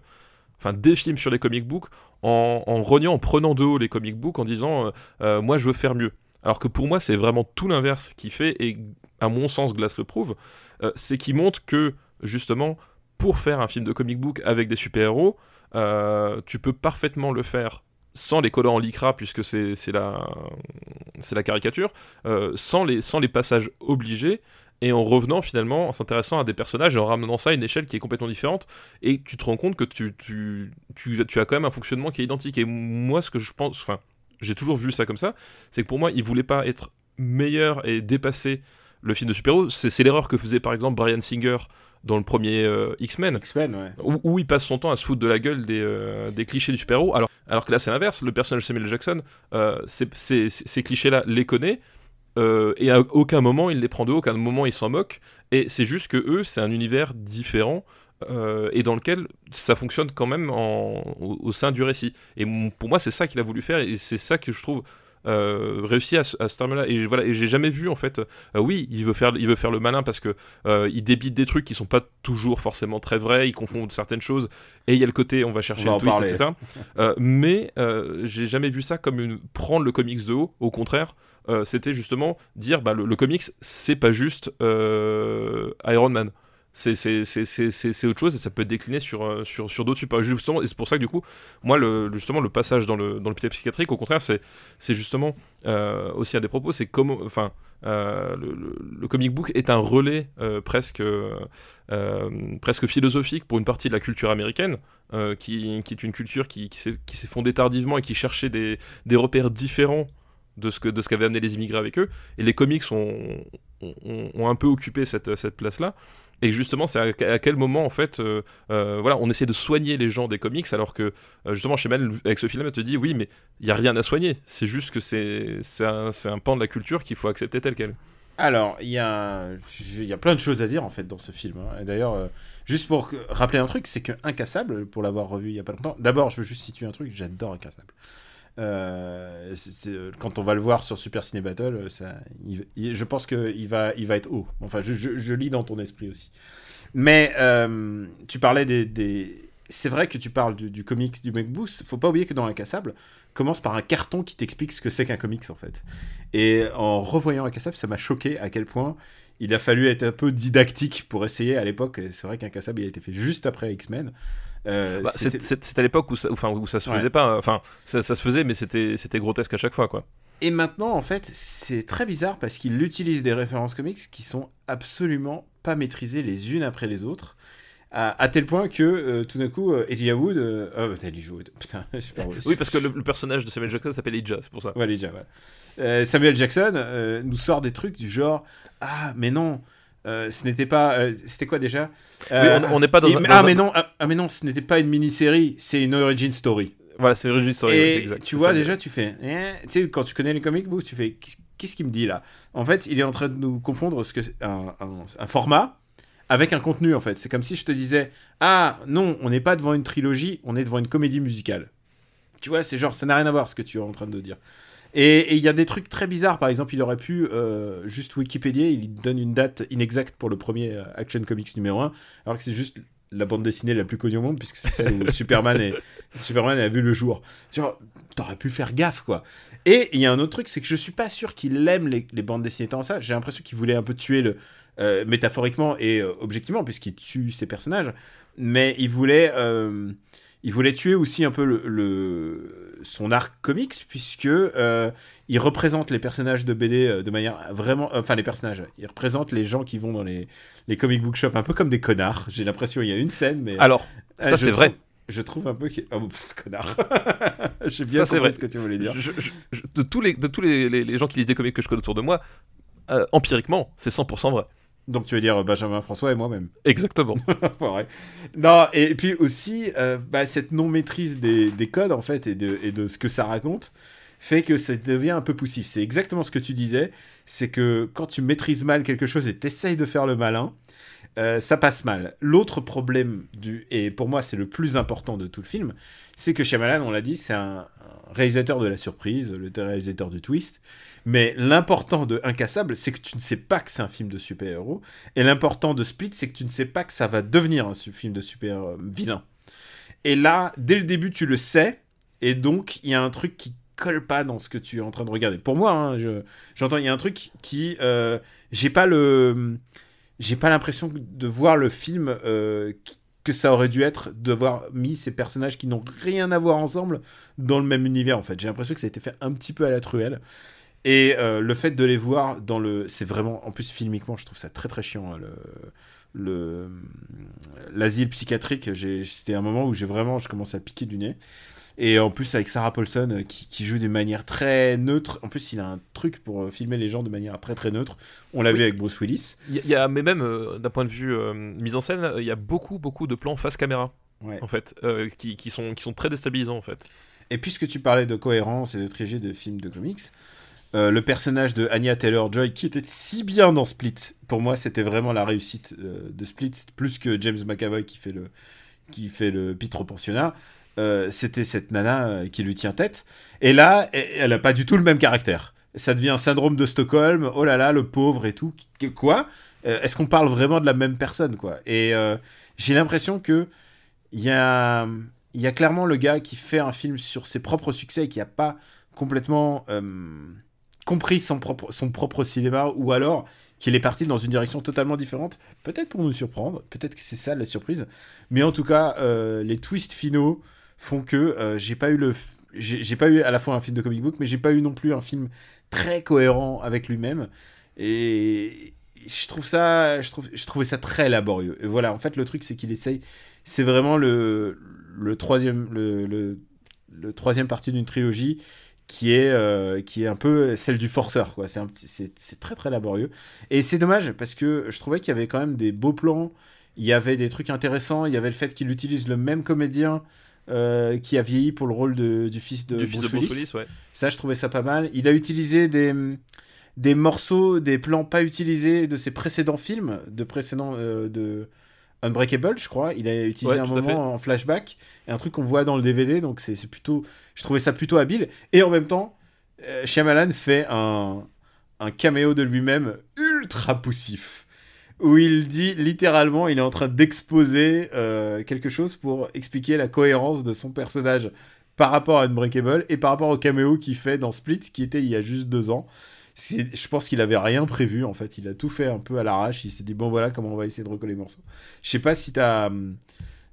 enfin des films sur les comic books en, en reniant, en prenant de haut les comic books en disant moi je veux faire mieux. Alors que pour moi c'est vraiment tout l'inverse qui fait et à mon sens Glass le prouve, euh, c'est qu'il montre que justement pour faire un film de comic book avec des super héros, tu peux parfaitement le faire sans les collants en lycra puisque c'est la la caricature, euh, sans les sans les passages obligés et en revenant finalement, en s'intéressant à des personnages et en ramenant ça à une échelle qui est complètement différente, et tu te rends compte que tu, tu, tu, tu as quand même un fonctionnement qui est identique. Et moi, ce que je pense, enfin, j'ai toujours vu ça comme ça, c'est que pour moi, il voulait pas être meilleur et dépasser le film de super-héros. C'est c'est l'erreur que faisait par exemple Brian Singer dans le premier euh, X-Men, ouais. où, où il passe son temps à se foutre de la gueule des, euh, des clichés du super-héros, alors, alors que là c'est l'inverse, le personnage de Samuel Jackson, euh, ces clichés-là les connaît, et à aucun moment il les prend de haut, aucun moment il s'en moque, et c'est juste que eux, c'est un univers différent, et dans lequel ça fonctionne quand même en- au, au sein du récit. Et pour moi, c'est ça qu'il a voulu faire, et c'est ça que je trouve euh, réussi à, ce- à ce terme-là. Et voilà, et j'ai jamais vu en fait. euh, oui, il veut faire, il veut faire le malin parce que euh, il débite des trucs qui sont pas toujours forcément très vrais. Il confond certaines choses. Et il y a le côté, on va chercher On va le twist, parler. etc. Mais j'ai jamais vu ça comme une prendre le comics de haut. Au contraire. c'était justement dire bah, le, le comics c'est pas juste Iron Man c'est autre chose et ça peut être décliné sur, euh, sur, d'autres supports. Justement, et c'est pour ça que du coup, moi, le, justement, le passage dans le, dans l'hôpital psychiatrique, au contraire, c'est justement euh, aussi un des propos, c'est comment. Enfin, euh, le, comic book est un relais presque, presque philosophique pour une partie de la culture américaine, qui, est une culture qui, s'est fondée tardivement et qui cherchait des, repères différents de ce qu'avaient amené les immigrés avec eux. Et les comics ont, un peu occupé cette, cette place-là. Et justement, c'est à, quel moment, en fait, euh, euh, voilà, on essaie de soigner les gens des comics, alors que, euh, justement, chez Mel, avec ce film, elle te dit, oui, mais il n'y a rien à soigner. C'est juste que c'est un, un pan de la culture qu'il faut accepter tel quel. Alors, il y, a... y a plein de choses à dire en fait dans ce film. hein. Et d'ailleurs, juste pour rappeler un truc, c'est que Incassable, pour l'avoir revu il y a pas longtemps, d'abord, je veux juste situer un truc, j'adore Incassable. Euh, euh, quand on va le voir sur Super Ciné Battle, euh, je pense qu'il va, il va être haut. Enfin, je, lis dans ton esprit aussi. Mais tu parlais des. C'est vrai que tu parles du, du comics du McBoost. Faut pas oublier que dans Incassable, commence par un carton qui t'explique ce que c'est qu'un comics en fait. Et en revoyant Incassable, ça m'a choqué à quel point il a fallu être un peu didactique pour essayer à l'époque. C'est vrai qu'Incassable il a été fait juste après X-Men. Euh, Bah, c'était- à l'époque où, ça- enfin, où ça se Ouais. faisait pas. Enfin, ça, ça se faisait, mais c'était grotesque à chaque fois, quoi. Et maintenant, en fait, c'est très bizarre parce qu'il utilise des références comics qui sont absolument pas maîtrisées les unes après les autres. À, à tel point que euh, tout d'un coup, euh, Elijah Wood. euh, oh, Elijah Wood. Putain, je pas Oui, parce que le, le personnage de Samuel Jackson s'appelle Elijah, c'est pour ça. Ouais, Elijah, ouais. Euh, Samuel Jackson euh, nous sort des trucs du genre Ah, mais non, euh, ce n'était pas. euh, C'était quoi déjà? Euh, on- on n'est pas dans et- un- Ah, un- mais non, ah, ah, mais non, ce n'était pas une mini-série, c'est une origin story. Voilà, c'est Régis Story, Et exact. tu vois ça. déjà, tu fais, eh, tu sais, quand tu connais les comic books, tu fais, qu'est-ce qu'il me dit là? En fait, il est en train de nous confondre ce que un, un- un format avec un contenu en fait. C'est comme si je te disais, ah non, on n'est pas devant une trilogie, on est devant une comédie musicale. Tu vois, c'est genre, ça n'a rien à voir ce que tu es en train de dire. Et il y a des trucs très bizarres. Par exemple, il aurait pu euh, juste Wikipédia, il donne une date inexacte pour le premier euh, Action Comics numéro 1, alors que c'est juste la bande dessinée la plus connue au monde, puisque c'est celle où Superman, est, Superman a vu le jour. Genre, t'aurais pu faire gaffe, quoi. Et il y a un autre truc, c'est que je suis pas sûr qu'il aime les, les, bandes dessinées tant ça. J'ai l'impression qu'il voulait un peu tuer le. Euh, métaphoriquement et euh, objectivement, puisqu'il tue ses personnages, mais il voulait. Euh, il voulait tuer aussi un peu le, le son arc comics puisque euh, il représente les personnages de BD euh, de manière vraiment enfin les personnages il représente les gens qui vont dans les, les comic book shops un peu comme des connards. J'ai l'impression il y a une scène mais alors ça c'est vrai. je trouve un peu que oh, pff, connard. J'ai bien compris vrai. ce que tu voulais dire. Je, je, je, de tous les de tous les, les, les, gens qui lisent des comics que je connais autour de moi euh, empiriquement c'est 100% vrai donc tu veux dire Benjamin François et moi-même. Exactement. ouais. Non, et puis aussi, euh, bah, cette non-maîtrise des, des, codes, en fait, et de, et de ce que ça raconte, fait que ça devient un peu poussif. C'est exactement ce que tu disais, c'est que quand tu maîtrises mal quelque chose et t'essayes de faire le malin, euh, ça passe mal. L'autre problème, du, et pour moi c'est le plus important de tout le film, c'est que Shyamalan, on l'a dit, c'est un, un réalisateur de la surprise, le réalisateur de twist, mais l'important de Incassable, c'est que tu ne sais pas que c'est un film de super-héros. Et l'important de Split, c'est que tu ne sais pas que ça va devenir un film de super euh. Et là, dès le début, tu le sais. Et donc, il y a un truc qui colle pas dans ce que tu es en train de regarder. Pour moi, hein, j'entends, il y a un truc qui. Euh, j'ai pas le. J'ai pas l'impression de voir le film euh, que ça aurait dû être d'avoir mis ces personnages qui n'ont rien à voir ensemble dans le même univers en fait. J'ai l'impression que ça a été fait un petit peu à la truelle. Et euh, le fait de les voir dans le. C'est vraiment. En plus, filmiquement, je trouve ça très très chiant. Hein, le. Le l'asile psychiatrique, c'était un moment où j'ai vraiment, je commençais à piquer du nez. Et en plus avec Sarah Paulson euh, qui, qui, joue de manière très neutre. En plus, il a un truc pour euh, filmer les gens de manière très très neutre. On l'a oui. vu avec Bruce Willis. Il y, a, mais même euh, d'un point de vue euh, mise en scène, il y a beaucoup beaucoup de plans face caméra. Ouais. En fait, euh, qui, qui, sont, qui sont très déstabilisants en fait. Et puisque tu parlais de cohérence et de trilogie de films de comics, euh, le personnage de Anya Taylor-Joy qui était si bien dans Split. Pour moi, c'était vraiment la réussite euh, de Split, plus que James McAvoy qui fait le, qui fait le pitre pensionnat. Euh, c'était cette nana qui lui tient tête. Et là, elle a pas du tout le même caractère. Ça devient un syndrome de Stockholm. Oh là là, le pauvre et tout. Quoi? Est-ce qu'on parle vraiment de la même personne, quoi? Et j'ai l'impression que il y a, y a clairement le gars qui fait un film sur ses propres succès et qui a pas complètement compris son propre, son propre cinéma ou alors qu'il est parti dans une direction totalement différente, peut-être pour nous surprendre, peut-être que c'est ça la surprise, mais en tout cas, euh, les twists finaux font que euh, j'ai pas eu le. J'ai pas eu à la fois un film de comic book, mais j'ai pas eu non plus un film très cohérent avec lui-même. Et je trouve ça. Je, trouve, je trouvais ça très laborieux. Et voilà, en fait, le truc, c'est qu'il essaye. C'est vraiment le, le troisième. Le, le, le troisième partie d'une trilogie qui est, euh, qui est un peu celle du forceur. Quoi. C'est, un, c'est, c'est très très laborieux. Et c'est dommage parce que je trouvais qu'il y avait quand même des beaux plans, il y avait des trucs intéressants, il y avait le fait qu'il utilise le même comédien euh, qui a vieilli pour le rôle de, du fils de du Bruce, fils de Bruce Willis. Ouais. Ça, je trouvais ça pas mal. Il a utilisé des, des morceaux, des plans pas utilisés de ses précédents films, de précédents... Euh, de, Unbreakable, je crois. Il a utilisé ouais, un moment en flashback, et un truc qu'on voit dans le DVD, donc c'est plutôt. Je trouvais ça plutôt habile. Et en même temps, euh, Shyamalan fait un, un caméo de lui-même ultra poussif, où il dit littéralement, il est en train d'exposer euh, quelque chose pour expliquer la cohérence de son personnage par rapport à Unbreakable et par rapport au caméo qu'il fait dans Split, qui était il y a juste deux ans je pense qu'il avait rien prévu en fait. Il a tout fait un peu à l'arrache. Il s'est dit bon voilà comment on va essayer de recoller les morceaux. Je sais pas si t'as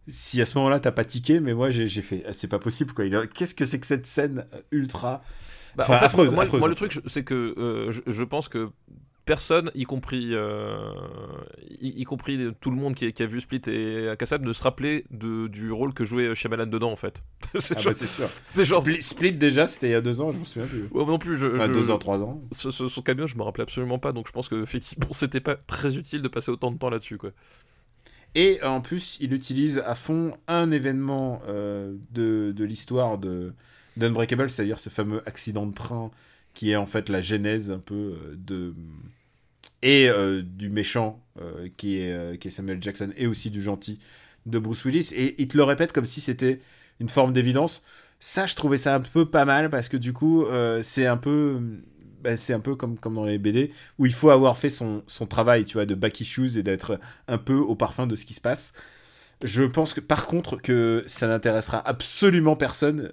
si à ce moment-là t'as pas tiqué, mais moi j'ai fait c'est pas possible quoi. Qu'est-ce que c'est que cette scène ultra bah, enfin, en fait, affreuse, moi, affreuse, moi, le truc c'est que euh, je, je, pense que personne, y compris, euh, y, y, compris tout le monde qui, qui, a vu Split et Kassab, ne se rappelait de, du rôle que jouait Shyamalan dedans en fait. c'est ah bah sûr. C'est genre... Split, Split, déjà, c'était il y a deux ans, je me souviens plus. Ouais, non plus. Je, enfin, je... deux ans, trois ans. Ce, ce, son camion, je me rappelais absolument pas, donc je pense que effectivement, c'était pas très utile de passer autant de temps là-dessus, quoi. Et en plus, il utilise à fond un événement euh, de, de l'histoire de d'Unbreakable, c'est-à-dire ce fameux accident de train qui est en fait la genèse un peu euh, de et euh, du méchant euh, qui, est, euh, qui est Samuel Jackson et aussi du gentil de Bruce Willis et il te le répète comme si c'était une forme d'évidence Ça, je trouvais ça un peu pas mal parce que du coup, c'est un peu bah, c'est un peu comme, comme dans les BD, où il faut avoir fait son, son travail, tu vois, de back issues et d'être un peu au parfum de ce qui se passe. Je pense que par contre que ça n'intéressera absolument personne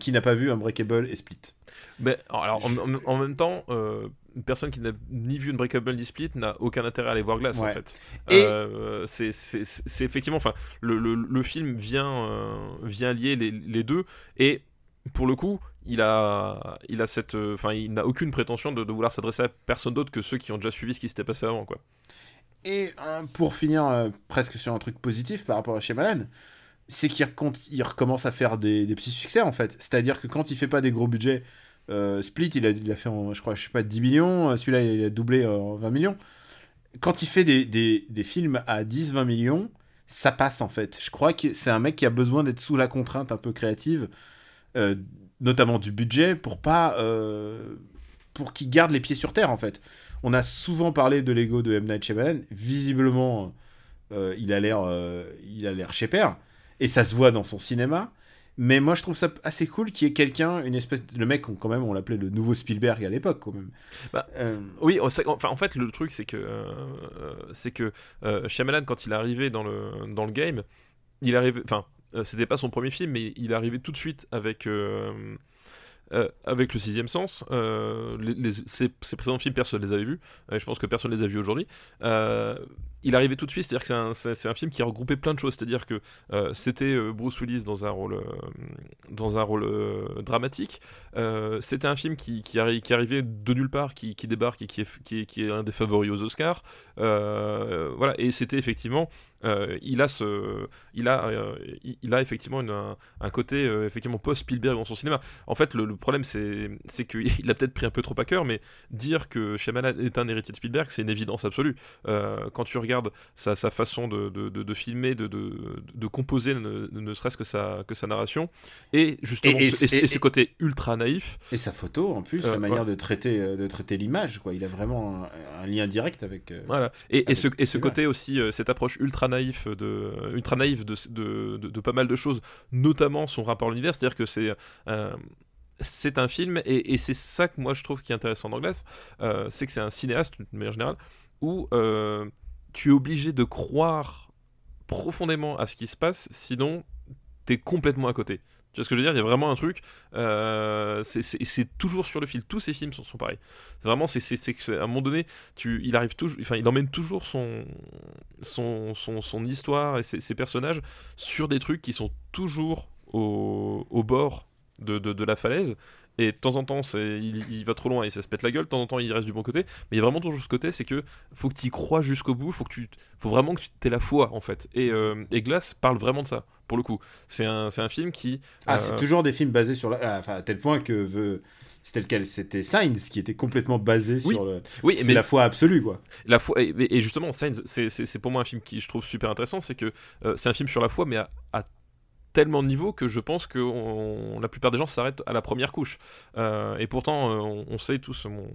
qui n'a pas vu Unbreakable et Split. Mais alors en, même temps, une personne qui n'a ni vu Unbreakable ni Split n'a aucun intérêt à aller voir Glass en fait. Et euh, c'est effectivement, enfin, le, le, le, film vient vient lier les, les, deux et pour le coup, il a, il a cette, enfin, il n'a aucune prétention de, de vouloir s'adresser à personne d'autre que ceux qui ont déjà suivi ce qui s'était passé avant, quoi. Et pour finir presque sur un truc positif par rapport à Shyamalan, c'est qu'il recommence à faire des, petits succès en fait. C'est-à-dire que quand il fait pas des gros budgets, euh, Split il a, fait, je crois, je sais pas, 10 millions, celui-là il a doublé en 20 millions. Quand il fait des, films à 10-20 millions, ça passe en fait. Je crois que c'est un mec qui a besoin d'être sous la contrainte un peu créative, euh, notamment du budget, pour pas. Euh, pour qu'il garde les pieds sur terre en fait. On a souvent parlé de l'ego de M. Night Shyamalan. Visiblement, il a l'air il a l'air père et ça se voit dans son cinéma. Mais moi, je trouve ça assez cool qu'il y ait quelqu'un, une espèce. Le mec, quand même, on l'appelait le nouveau Spielberg à l'époque, quand même. Bah, euh, Oui, enfin, en fait, le truc, c'est que. Euh, c'est que euh, Shyamalan, quand il est arrivé dans le, dans le game, il arrivait. Enfin, c'était pas son premier film, mais il est arrivé tout de suite avec. Euh, avec le sixième sens, euh, les, ces, précédents films, personne ne les avait vus. Euh, je pense que personne ne les a vus aujourd'hui. il arrivait tout de suite, c'est-à-dire que c'est un, film qui regroupait plein de choses. C'est-à-dire que c'était Bruce Willis dans un rôle, dans un rôle dramatique. c'était un film qui, arrivait de nulle part, qui, débarque et qui est, est un des favoris aux Oscars. voilà, et c'était effectivement euh, il a ce, il a, euh, il a effectivement un, côté euh, effectivement post Spielberg dans son cinéma. En fait, le, problème c'est, c'est qu'il a peut-être pris un peu trop à cœur, mais dire que Shyamalan est un héritier de Spielberg, c'est une évidence absolue. quand tu regardes sa, sa façon de, de, de, filmer, de, de, composer, ne, serait-ce que sa, que sa narration, et justement et, ce côté ultra naïf. Et sa photo, en plus, sa manière de traiter, de traiter l'image, quoi. Il a vraiment un, lien direct avec. voilà. Et, ce, et ce côté aussi, cette approche ultra naïf de, ultra naïf de, pas mal de choses, notamment son rapport à l'univers. C'est-à-dire que c'est euh, un film, et, et c'est ça que moi je trouve qui est intéressant dans Glass, euh, c'est que c'est un cinéaste, de manière générale, où euh, tu es obligé de croire profondément à ce qui se passe, sinon t'es complètement à côté. Tu vois ce que je veux dire? Il y a vraiment un truc. Euh, c'est toujours sur le fil. Tous ces films sont, sont pareils. Vraiment, c'est à un moment donné, tu, il arrive toujours, enfin, il emmène toujours son, son, son, son histoire et ses, ses, personnages sur des trucs qui sont toujours au, au bord de, de, de, la falaise. Et de temps en temps, il, il, va trop loin et ça se pète la gueule. De temps en temps, il reste du bon côté. Mais il y a vraiment toujours ce côté, c'est que faut que tu y crois jusqu'au bout. Faut que tu, faut vraiment que tu aies la foi en fait. Et, euh, et Glass parle vraiment de ça pour le coup. C'est un, un film qui. Ah, c'est euh, toujours des films basés sur la. Ah, enfin, à tel point que veut. C'était lequel? C'était Signs qui était complètement basé sur le. Oui, mais la foi absolue, quoi. La foi et, justement, Signs, c'est pour moi un film qui je trouve super intéressant, c'est que euh, c'est un film sur la foi, mais à, tellement de niveaux que je pense que la plupart des gens s'arrêtent à la première couche. Euh, et pourtant, on, sait tous mon,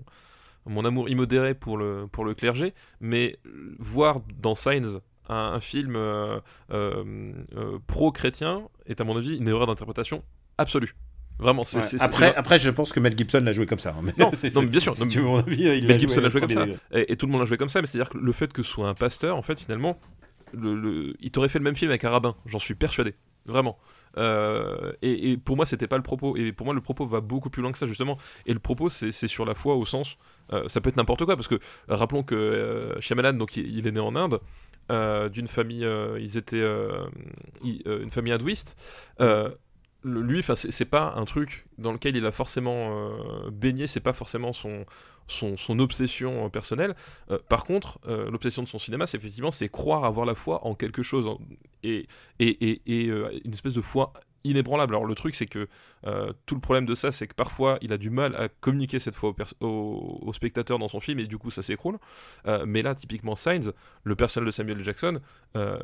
mon amour immodéré pour le, pour le clergé, mais voir dans Signs un, film euh, euh, euh, pro-chrétien est à mon avis une erreur d'interprétation absolue. Vraiment, c'est, après, après, je pense que Mel Gibson l'a joué comme ça. Hein, non, bien sûr. Mel Gibson l'a joué comme ça. Et, tout le monde l'a joué comme ça, mais c'est-à-dire que le fait que ce soit un pasteur, en fait, finalement, le, il t'aurait fait le même film avec un rabbin, j'en suis persuadé. Vraiment. et, pour moi, c'était pas le propos. Et pour moi, le propos va beaucoup plus loin que ça, justement. Et le propos, c'est, sur la foi au sens. ça peut être n'importe quoi, parce que rappelons que Shyamalan, donc, il, est né en Inde. Euh, d'une famille, euh, ils étaient euh, une famille hindouiste. Lui, c'est pas un truc dans lequel il a forcément baigné, c'est pas forcément son, obsession personnelle. par contre, l'obsession de son cinéma, c'est effectivement c'est croire avoir la foi en quelque chose et, une espèce de foi inébranlable. Alors le truc c'est que euh, tout le problème de ça c'est que parfois il a du mal à communiquer cette fois au, au, spectateur dans son film et du coup ça s'écroule. Euh, mais là typiquement Signs, le personnage de Samuel Jackson euh,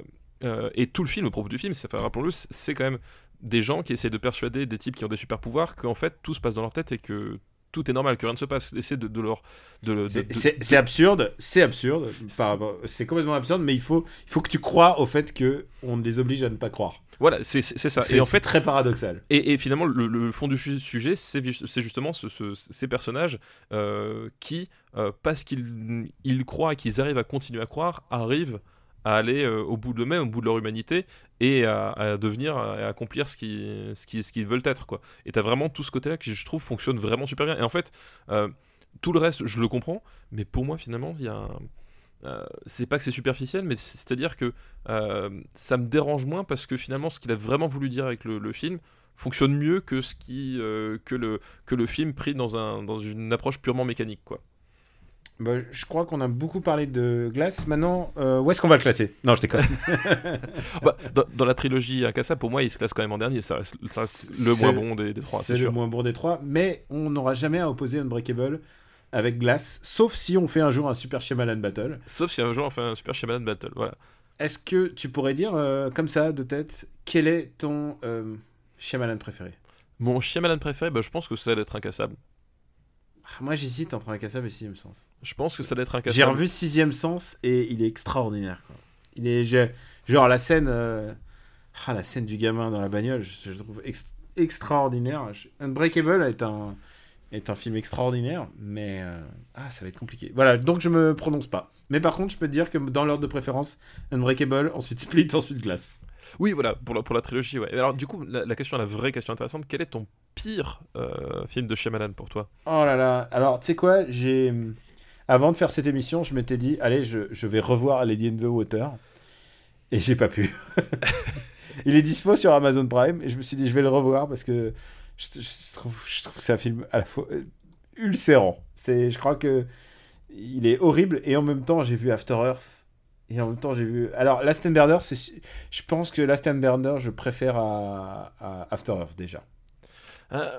et tout le film, au propos du film, rappelons-le, c'est quand même des gens qui essaient de persuader des types qui ont des super pouvoirs qu'en fait tout se passe dans leur tête et que tout est normal, que rien ne se passe. Essayer de, de leur. De, c'est absurde, c'est absurde. C'est complètement absurde, mais il faut, il faut que tu crois au fait que on les oblige à ne pas croire. Voilà, c'est ça. C'est en fait, très paradoxal. Et, et finalement, le, le fond du su- sujet, c'est ju- c'est justement ce- ce- ces personnages euh, qui, euh, parce qu'ils ils croient et qu'ils arrivent à continuer à croire, arrivent à aller euh, au bout de eux-mêmes, au bout de leur humanité, et à, devenir, à accomplir ce qu'ils ce qui, ce qu'ils veulent être. Quoi. Et t'as vraiment tout ce côté-là qui, je trouve, fonctionne vraiment super bien. Et en fait, euh, tout le reste, je le comprends, mais pour moi, finalement, il y a euh, c'est pas que c'est superficiel, mais c'est- c'est-à-dire que ça me dérange moins parce que finalement, ce qu'il a vraiment voulu dire avec le, film fonctionne mieux que ce qui que le que le film pris dans un dans une approche purement mécanique quoi. Bah, je crois qu'on a beaucoup parlé de Glace. Maintenant, euh, où est-ce qu'on va le classer? Non, je déconne. Bah, dans, dans la trilogie Incassable, pour moi, il se classe quand même en dernier. Ça reste, ça reste le moins bon des, des trois, c'est le moins bon des trois. Mais on n'aura jamais à opposer Unbreakable avec Glace, sauf si on fait un jour un Super Shyamalan Battle. Sauf si un jour on fait un super Shyamalan Battle. Voilà. Est-ce que tu pourrais dire, euh, comme ça, de tête, quel est ton euh, Shyamalan préféré? Mon Shyamalan préféré, bah, je pense que ça allait être Incassable. Ah, Moi, j'hésite entre Incassable et Sixième Sens. Je pense que ça allait être Incassable. J'ai revu Sixième Sens et il est extraordinaire. quoi. Il est genre la scène, euh, ah, la scène du gamin dans la bagnole, je, je trouve ex- extraordinaire. Unbreakable est un est un film extraordinaire, mais euh, ah, ça va être compliqué. Voilà, donc je me prononce pas. Mais par contre, je peux te dire que dans l'ordre de préférence, Unbreakable, ensuite Split, ensuite Glace. Oui, voilà, pour la, pour la trilogie, ouais. Alors, du coup, la, question, la vraie question intéressante, quel est ton pire euh, film de Shyamalan pour toi? Oh là là. Alors, tu sais quoi J'ai avant de faire cette émission, je m'étais dit, allez, je, je vais revoir Lady in the Water, et j'ai pas pu. Il est dispo sur Amazon Prime, et je me suis dit, je vais le revoir parce que je, je trouve, je trouve que c'est un film à la fois euh, ulcérant. C'est, je crois que il est horrible, et en même temps, j'ai vu After Earth. Et en même temps, j'ai vu. Alors, Last Burner, c'est. Je pense que Last Burner, je préfère à, à After Earth déjà. Euh,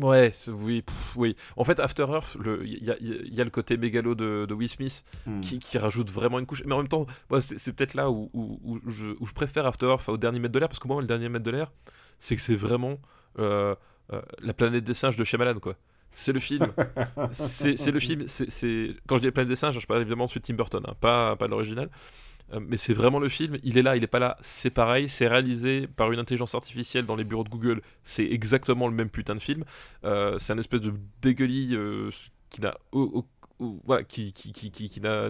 Ouais, oui, pff, oui. En fait, After Earth, le- il y, a- il y a le côté mégalo de, de Will Smith Hmm. qui, qui rajoute vraiment une couche. Mais en même temps, moi, c'est c'est peut-être là où, où- où je, où je préfère After Earth au dernier mètre de l'air, parce que moi, le dernier mètre de l'air, c'est que c'est vraiment euh, euh, la planète des singes de Shyamalan, quoi. C'est le film. c'est le film. c'est Quand je dis la planète des singes, je parle évidemment de Tim Burton, hein, pas, pas de l'original. Euh, mais c'est vraiment le film, il est là, il est pas là, c'est pareil, c'est réalisé par une intelligence artificielle dans les bureaux de Google, c'est exactement le même putain de film. Euh, c'est un espèce de dégueulis qui n'a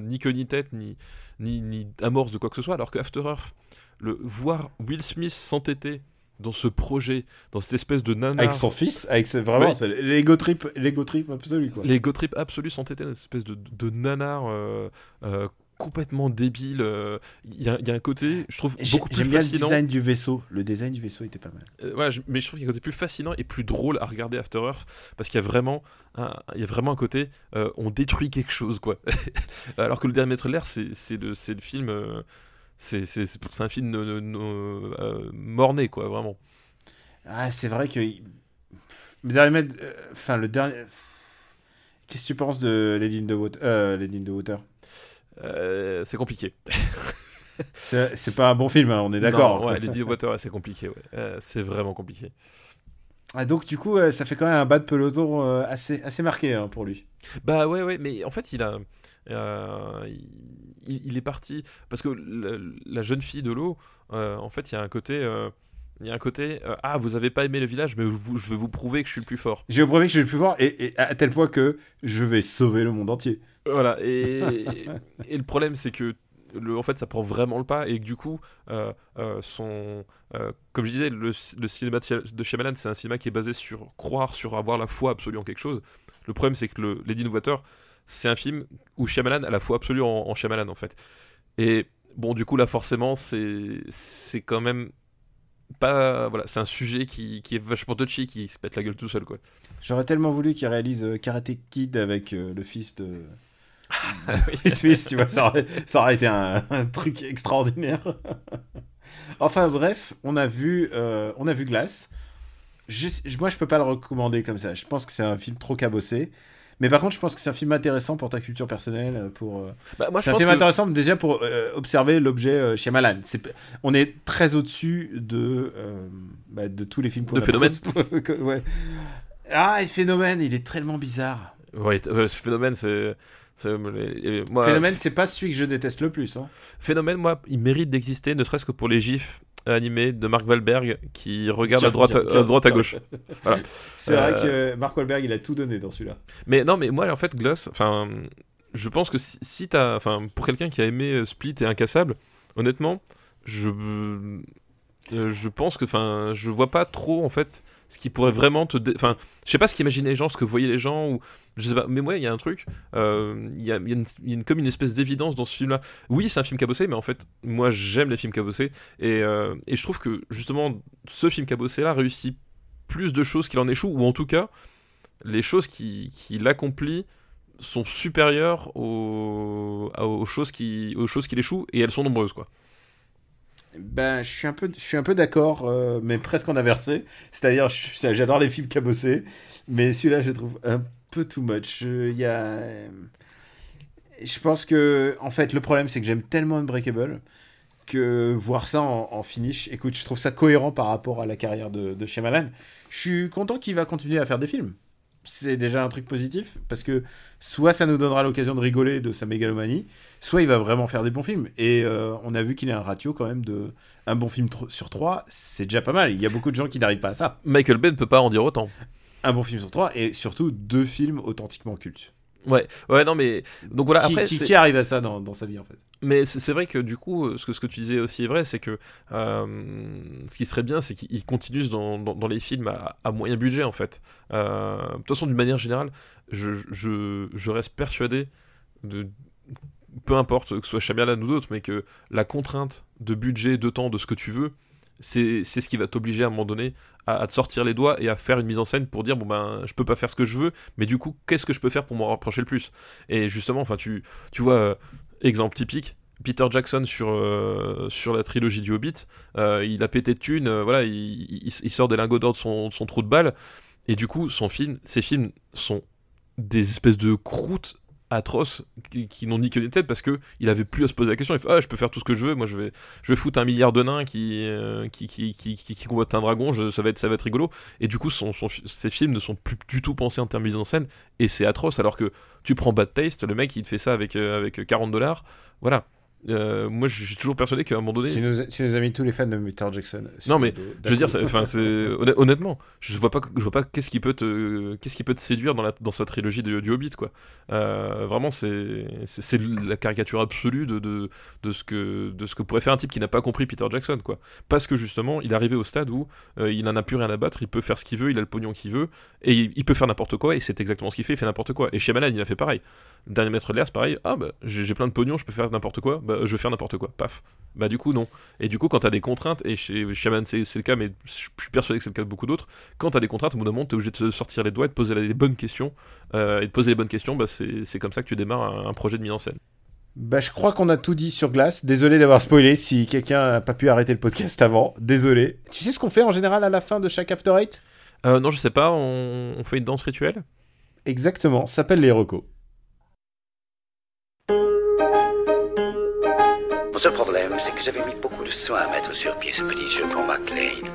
ni queue ni tête, ni, ni, ni amorce de quoi que ce soit, alors que After Earth, le, voir Will Smith s'entêter dans ce projet, dans cette espèce de nana... Avec son fils, avec ce, vraiment, l'ego trip, l'ego trip absolu quoi. Les go trip absolus s'entêter dans cette espèce de, de nanar euh, euh, complètement débile. euh, Il y, a, il y a un côté, je trouve, beaucoup plus J'aime bien le fascinant. design du vaisseau. Le design du vaisseau était pas mal. Euh, voilà, je- mais je trouve qu'il y a un côté plus fascinant et plus drôle à regarder After Earth parce qu'il y a vraiment un, il y a vraiment un côté euh, on détruit quelque chose quoi. Alors que le dernier maître de l'air c'est le c'est le film c'est un film euh, morné quoi vraiment. Ah, c'est vrai que. Le dernier mètre- euh, Enfin, le dernier. Qu'est-ce que tu penses de Lady in the Water, euh, Lady in the Water? Euh, c'est compliqué. C'est pas un bon film, hein, on est d'accord. Ouais, les Deep Water c'est compliqué ouais. C'est vraiment compliqué. Ah, donc, du coup, ça fait quand même un bas de peloton assez, assez marqué hein, pour lui. Bah ouais ouais mais en fait il a euh, il, il est parti parce que le- la jeune fille de l'eau euh, en fait il y a un côté euh, il y a un côté euh, ah vous avez pas aimé le village mais vous- je vais vous prouver que je suis le plus fort J'ai prouvé que je vais plus voir, et, et à tel point que je vais sauver le monde entier. voilà et, le problème c'est que le, en fait ça prend vraiment le pas et que du coup euh, euh, son euh, comme je disais le, le cinéma de Shy- de Shyamalan c'est un cinéma qui est basé sur croire sur avoir la foi absolue en quelque chose le problème c'est que le Lady Water c'est un film où Shyamalan a la foi absolue en, en Shyamalan en fait et bon du coup là forcément c'est c'est quand même pas voilà c'est un sujet qui, qui est vachement touchy qui se pète la gueule tout seul quoi J'aurais tellement voulu qu'il réalise euh, Karate Kid avec euh, le fils de. Oui. Will Smith, tu vois, ça aurait, ça aurait été un, un truc extraordinaire. enfin bref, on a vu, euh, on a vu Glass. Je- je- moi, je peux pas le recommander comme ça. Je pense que c'est un film trop cabossé. Mais par contre, je pense que c'est un film intéressant pour ta culture personnelle, euh, pour. euh, Bah, c'est un film que intéressant déjà pour euh, observer l'objet Shyamalan. C'est p- on est très au-dessus de euh, bah, de tous les films qu'on De Phénomène. ouais. Ah, et Phénomène, il est tellement bizarre. Ouais, ce phénomène, c'est. moi, Phénomène, c'est pas celui que je déteste le plus. Hein. phénomène, moi, il mérite d'exister, ne serait-ce que pour les gifs animé de Mark Wahlberg qui regarde à droite, à, droite à gauche. Voilà. C'est vrai Euh, que Mark Wahlberg, il a tout donné dans celui-là. Mais non, mais moi, en fait, Gloss, enfin, je pense que si, si t'as, enfin, pour quelqu'un qui a aimé euh, Split et Incassable, honnêtement, je, euh, je pense que, enfin, je vois pas trop, en fait, ce qui pourrait vraiment te, enfin, je sais pas ce qu'imaginaient les gens, ce que voyaient les gens, ou je sais pas, mais moi, il y a un truc, euh, il y, a, comme une espèce d'évidence dans ce film-là. Oui, c'est un film cabossé, mais en fait, moi, j'aime les films cabossés, et, euh, et je trouve que justement, ce film cabossé-là réussit plus de choses qu'il en échoue, ou en tout cas, les choses qui- qu'il accomplit sont supérieures aux, choses qui aux choses qu'il échoue et elles sont nombreuses quoi. Ben, je suis un peu, je suis un peu d'accord, euh, mais presque en inversé. C'est-à-dire, j'adore les films cabossés, mais celui-là, je trouve peu too much. Il y a, je pense que, en fait, le problème, c'est que j'aime tellement Unbreakable que voir ça en, finish, écoute, je trouve ça cohérent par rapport à la carrière de, de Shyamalan. Je suis content qu'il va continuer à faire des films. C'est déjà un truc positif parce que soit ça nous donnera l'occasion de rigoler de sa mégalomanie, soit il va vraiment faire des bons films. Et euh, on a vu qu'il a un ratio quand même de un bon film sur trois, c'est déjà pas mal. Il y a beaucoup de gens qui n'arrivent pas à ça. Michael Bay ne peut pas en dire autant. Un bon film sur trois et surtout deux films authentiquement cultes. Ouais, ouais, non, mais donc voilà. qui, Après, qui- c'est- qui arrive à ça dans, dans sa vie en fait mais c'est vrai que du coup, euh, ce que ce que tu disais aussi est vrai, c'est que euh, ce qui serait bien, c'est qu'il continue dans, dans, dans les films à, à moyen budget en fait. Euh, de toute façon, d'une manière générale, je, je, je reste persuadé de peu importe que ce soit Shyamalan ou d'autres, mais que la contrainte de budget, de temps, de ce que tu veux, c'est c'est ce qui va t'obliger à un moment donné à, te sortir les doigts et à faire une mise en scène pour dire bon ben je peux pas faire ce que je veux, mais du coup qu'est-ce que je peux faire pour m'en rapprocher le plus? Et justement, enfin tu tu vois euh, exemple typique. Peter Jackson sur, euh, sur la trilogie du Hobbit, euh, il a pété de thunes, voilà, il, sort des lingots d'or de son, son trou de balle, et du coup, son film, ses films sont des espèces de croûtes atroces qui, n'ont ni queue ni tête parce que il avait plus à se poser la question. Il fait ah je peux faire tout ce que je veux. Moi je vais je vais foutre un milliard de nains qui euh, qui, qui, qui, qui, un dragon. ça va être ça va rigolo. Et du coup ses films ne sont plus du tout pensés en termes de mise en scène et c'est atroce. Alors que tu prends Bad Taste, le mec il te fait ça avec euh, avec 40 dollars. Voilà. Euh, moi je suis toujours persuadé qu'à un moment donné tu, nous, as- tu nous as mis tous les fans de Peter Jackson. Non, mais je veux dire, enfin, honnêtement, je vois pas, je vois pas qu'est-ce qui peut te, qu'est-ce qui peut te séduire dans la, dans sa trilogie de- du Hobbit, quoi. Euh, vraiment, c'est, c'est la caricature absolue de, de, de ce que, de ce que pourrait faire un type qui n'a pas compris Peter Jackson, quoi. Parce que justement, il est arrivé au stade où euh, il en a plus rien à battre, il peut faire ce qu'il veut, il a le pognon qu'il veut, et il, il peut faire n'importe quoi, et c'est exactement ce qu'il fait, il fait n'importe quoi. Et Shyamalan, il a fait pareil. Dernier maître de l'air, c'est pareil. Ah bah, j'ai j'ai plein de pognon, je peux faire n'importe quoi. Bah, je vais faire n'importe quoi. Paf. Bah du coup non. Et du coup quand t'as des contraintes, et chez Shaman c'est le cas, mais je suis persuadé que c'est le cas de beaucoup d'autres, quand t'as des contraintes, au bout d'un moment t'es obligé de te sortir les doigts et de poser les bonnes questions. Euh, et de poser les bonnes questions, bah, c'est c'est comme ça que tu démarres un, un projet de mise en scène. Bah, je crois qu'on a tout dit sur glace. Désolé d'avoir spoilé si quelqu'un n'a pas pu arrêter le podcast avant. Désolé. Tu sais ce qu'on fait en général à la fin de chaque After Eight? Euh, non je sais pas, on, on fait une danse rituelle? Exactement, ça s'appelle les recos. Seul problème, c'est que j'avais mis beaucoup de soin à mettre sur pied ce petit jeu pour McLean.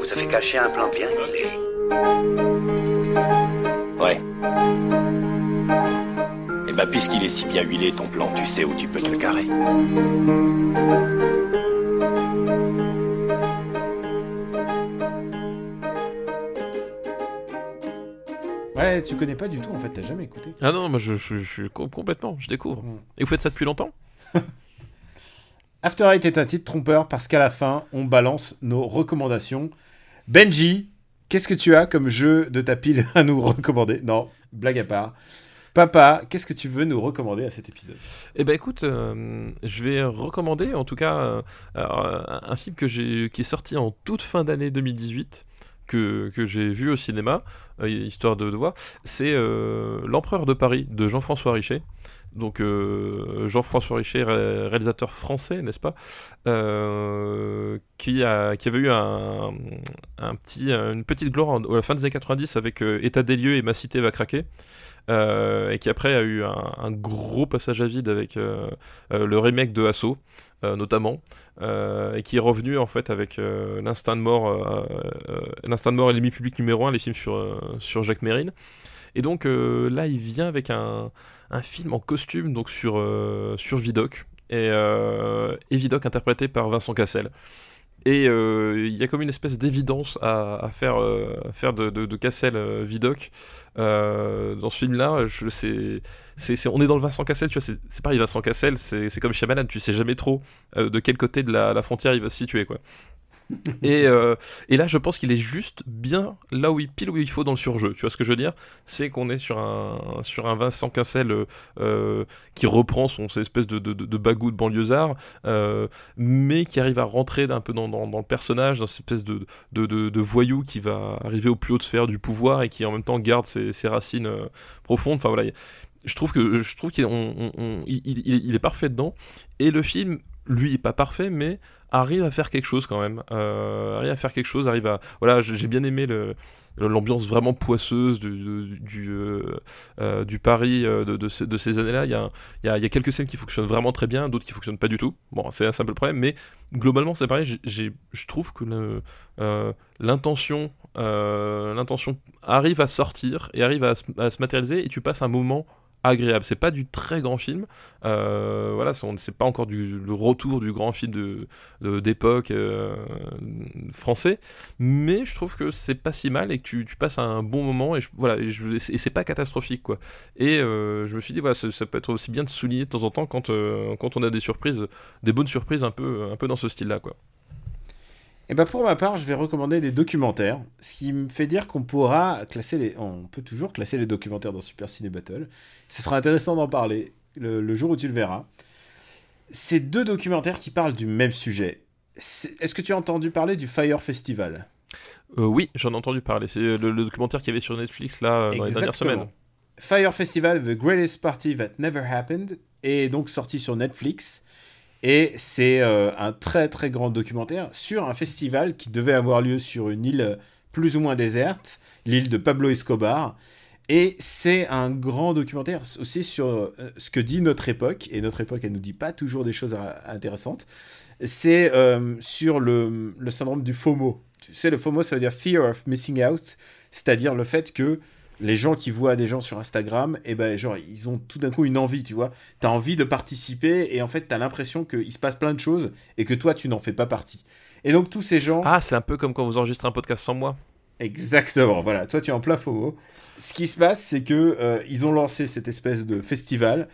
Vous avez caché un plan bien huilé. Ouais. Et bah puisqu'il est si bien huilé ton plan, tu sais où tu peux te le carrer. Ouais, tu connais pas du tout en fait, t'as jamais écouté. Ah non, moi je, je, je suis co- complètement, je découvre. Mm. Et vous faites ça depuis longtemps? After Eight est un titre trompeur parce qu'à la fin, on balance nos recommandations. Benji, qu'est-ce que tu as comme jeu de ta pile à nous recommander? Non, blague à part. Papa, qu'est-ce que tu veux nous recommander à cet épisode? Eh ben écoute, euh, je vais recommander en tout cas euh, alors, euh, un film que j'ai qui est sorti en toute fin d'année 2018 que, j'ai vu au cinéma, euh, histoire de, voir. C'est euh, L'Empereur de Paris de Jean-François Richet. Donc euh, Jean-François Richet, ré- réalisateur français, n'est-ce pas qui, a, qui avait eu un, petit, une petite gloire en- à la fin des années 90 avec État des lieux et Ma cité va craquer. Et qui après a eu un, gros passage à vide avec le remake de euh, notamment, euh, et qui est revenu en fait avec euh, l'instinct de mort, euh, euh, de mort et l'ennemi public numéro 1, les films sur, euh, Jacques Mérine. Et donc euh, là, il vient avec un, film en costume donc sur, euh, sur Vidoc. et, euh, et Vidocq interprété par Vincent Cassel. Et euh, il y a comme une espèce d'évidence à, faire, euh, faire de, Cassel euh, Vidocq dans ce film-là. Je sais, on est dans le Vincent Cassel, tu vois. C'est, pareil, Vincent Cassel, c'est, comme Shyamalan, tu sais jamais trop de quel côté de la, la frontière il va se situer, quoi. et, euh, et là, je pense qu'il est juste bien là où il pile où il faut dans le surjeu. Tu vois ce que je veux dire? C'est qu'on est sur un sur un Vincent Cassel euh, euh, qui reprend son espèce de, de, de, de bagou de banlieusard, mais qui arrive à rentrer un peu dans, le personnage, dans cette espèce de, de, de, de voyou qui va arriver au plus haute sphère du pouvoir et qui en même temps garde ses, racines profondes. Enfin voilà, je trouve qu'il est parfait dedans. Et le film, lui, est pas parfait, mais arrive à faire quelque chose quand même. Euh, arrive à faire quelque chose, arrive à voilà, j'ai bien aimé l'ambiance vraiment poisseuse euh, euh, du Paris de, de, ce- de ces années-là. Il y, a quelques scènes qui fonctionnent vraiment très bien, d'autres qui fonctionnent pas du tout. Bon, c'est un simple problème, mais globalement, c'est pareil. Je trouve que l'intention, arrive à sortir et arrive à se matérialiser, et tu passes un moment agréable. C'est pas du très grand film. Euh, voilà, c'est pas encore du, le retour du grand film de de- d'époque euh, français, mais je trouve que c'est pas si mal et que tu, passes un bon moment et voilà et, c'est pas catastrophique quoi. Et euh, je me suis dit voilà ça, ça peut être aussi bien de souligner de temps en temps quand quand on a des surprises, des bonnes surprises un peu un peu dans ce style là quoi. Et bah pour ma part, je vais recommander des documentaires, ce qui me fait dire qu'on pourra classer les, on peut toujours classer les documentaires dans Super Ciné Battle. Ce sera intéressant d'en parler le, le jour où tu le verras. C'est deux documentaires qui parlent du même sujet. Est-ce que tu as entendu parler du Fire Festival? Euh, oui, j'en ai entendu parler. C'est le, le documentaire qu'il y avait sur Netflix là euh, dans les dernières semaines. Fire Festival, The Greatest Party That Never Happened, est donc sorti sur Netflix. Et c'est euh, un très très grand documentaire sur un festival qui devait avoir lieu sur une île plus ou moins déserte, l'île de Pablo Escobar. Et c'est un grand documentaire aussi sur euh, ce que dit notre époque. Et notre époque, elle nous dit pas toujours des choses euh, intéressantes. C'est euh, sur le syndrome du FOMO. Tu sais, le FOMO, ça veut dire Fear of Missing Out. C'est-à-dire le fait que les gens qui voient des gens sur Instagram, et ben genre ils ont tout d'un coup une envie, tu vois. T'as envie de participer et en fait t'as l'impression qu'il se passe plein de choses et que toi tu n'en fais pas partie. Et donc tous ces gens, Ah, c'est un peu comme quand vous enregistrez un podcast sans moi. exactement, voilà, toi tu es en plein FOMO. Ce qui se passe, c'est que euh, ils ont lancé cette espèce de festival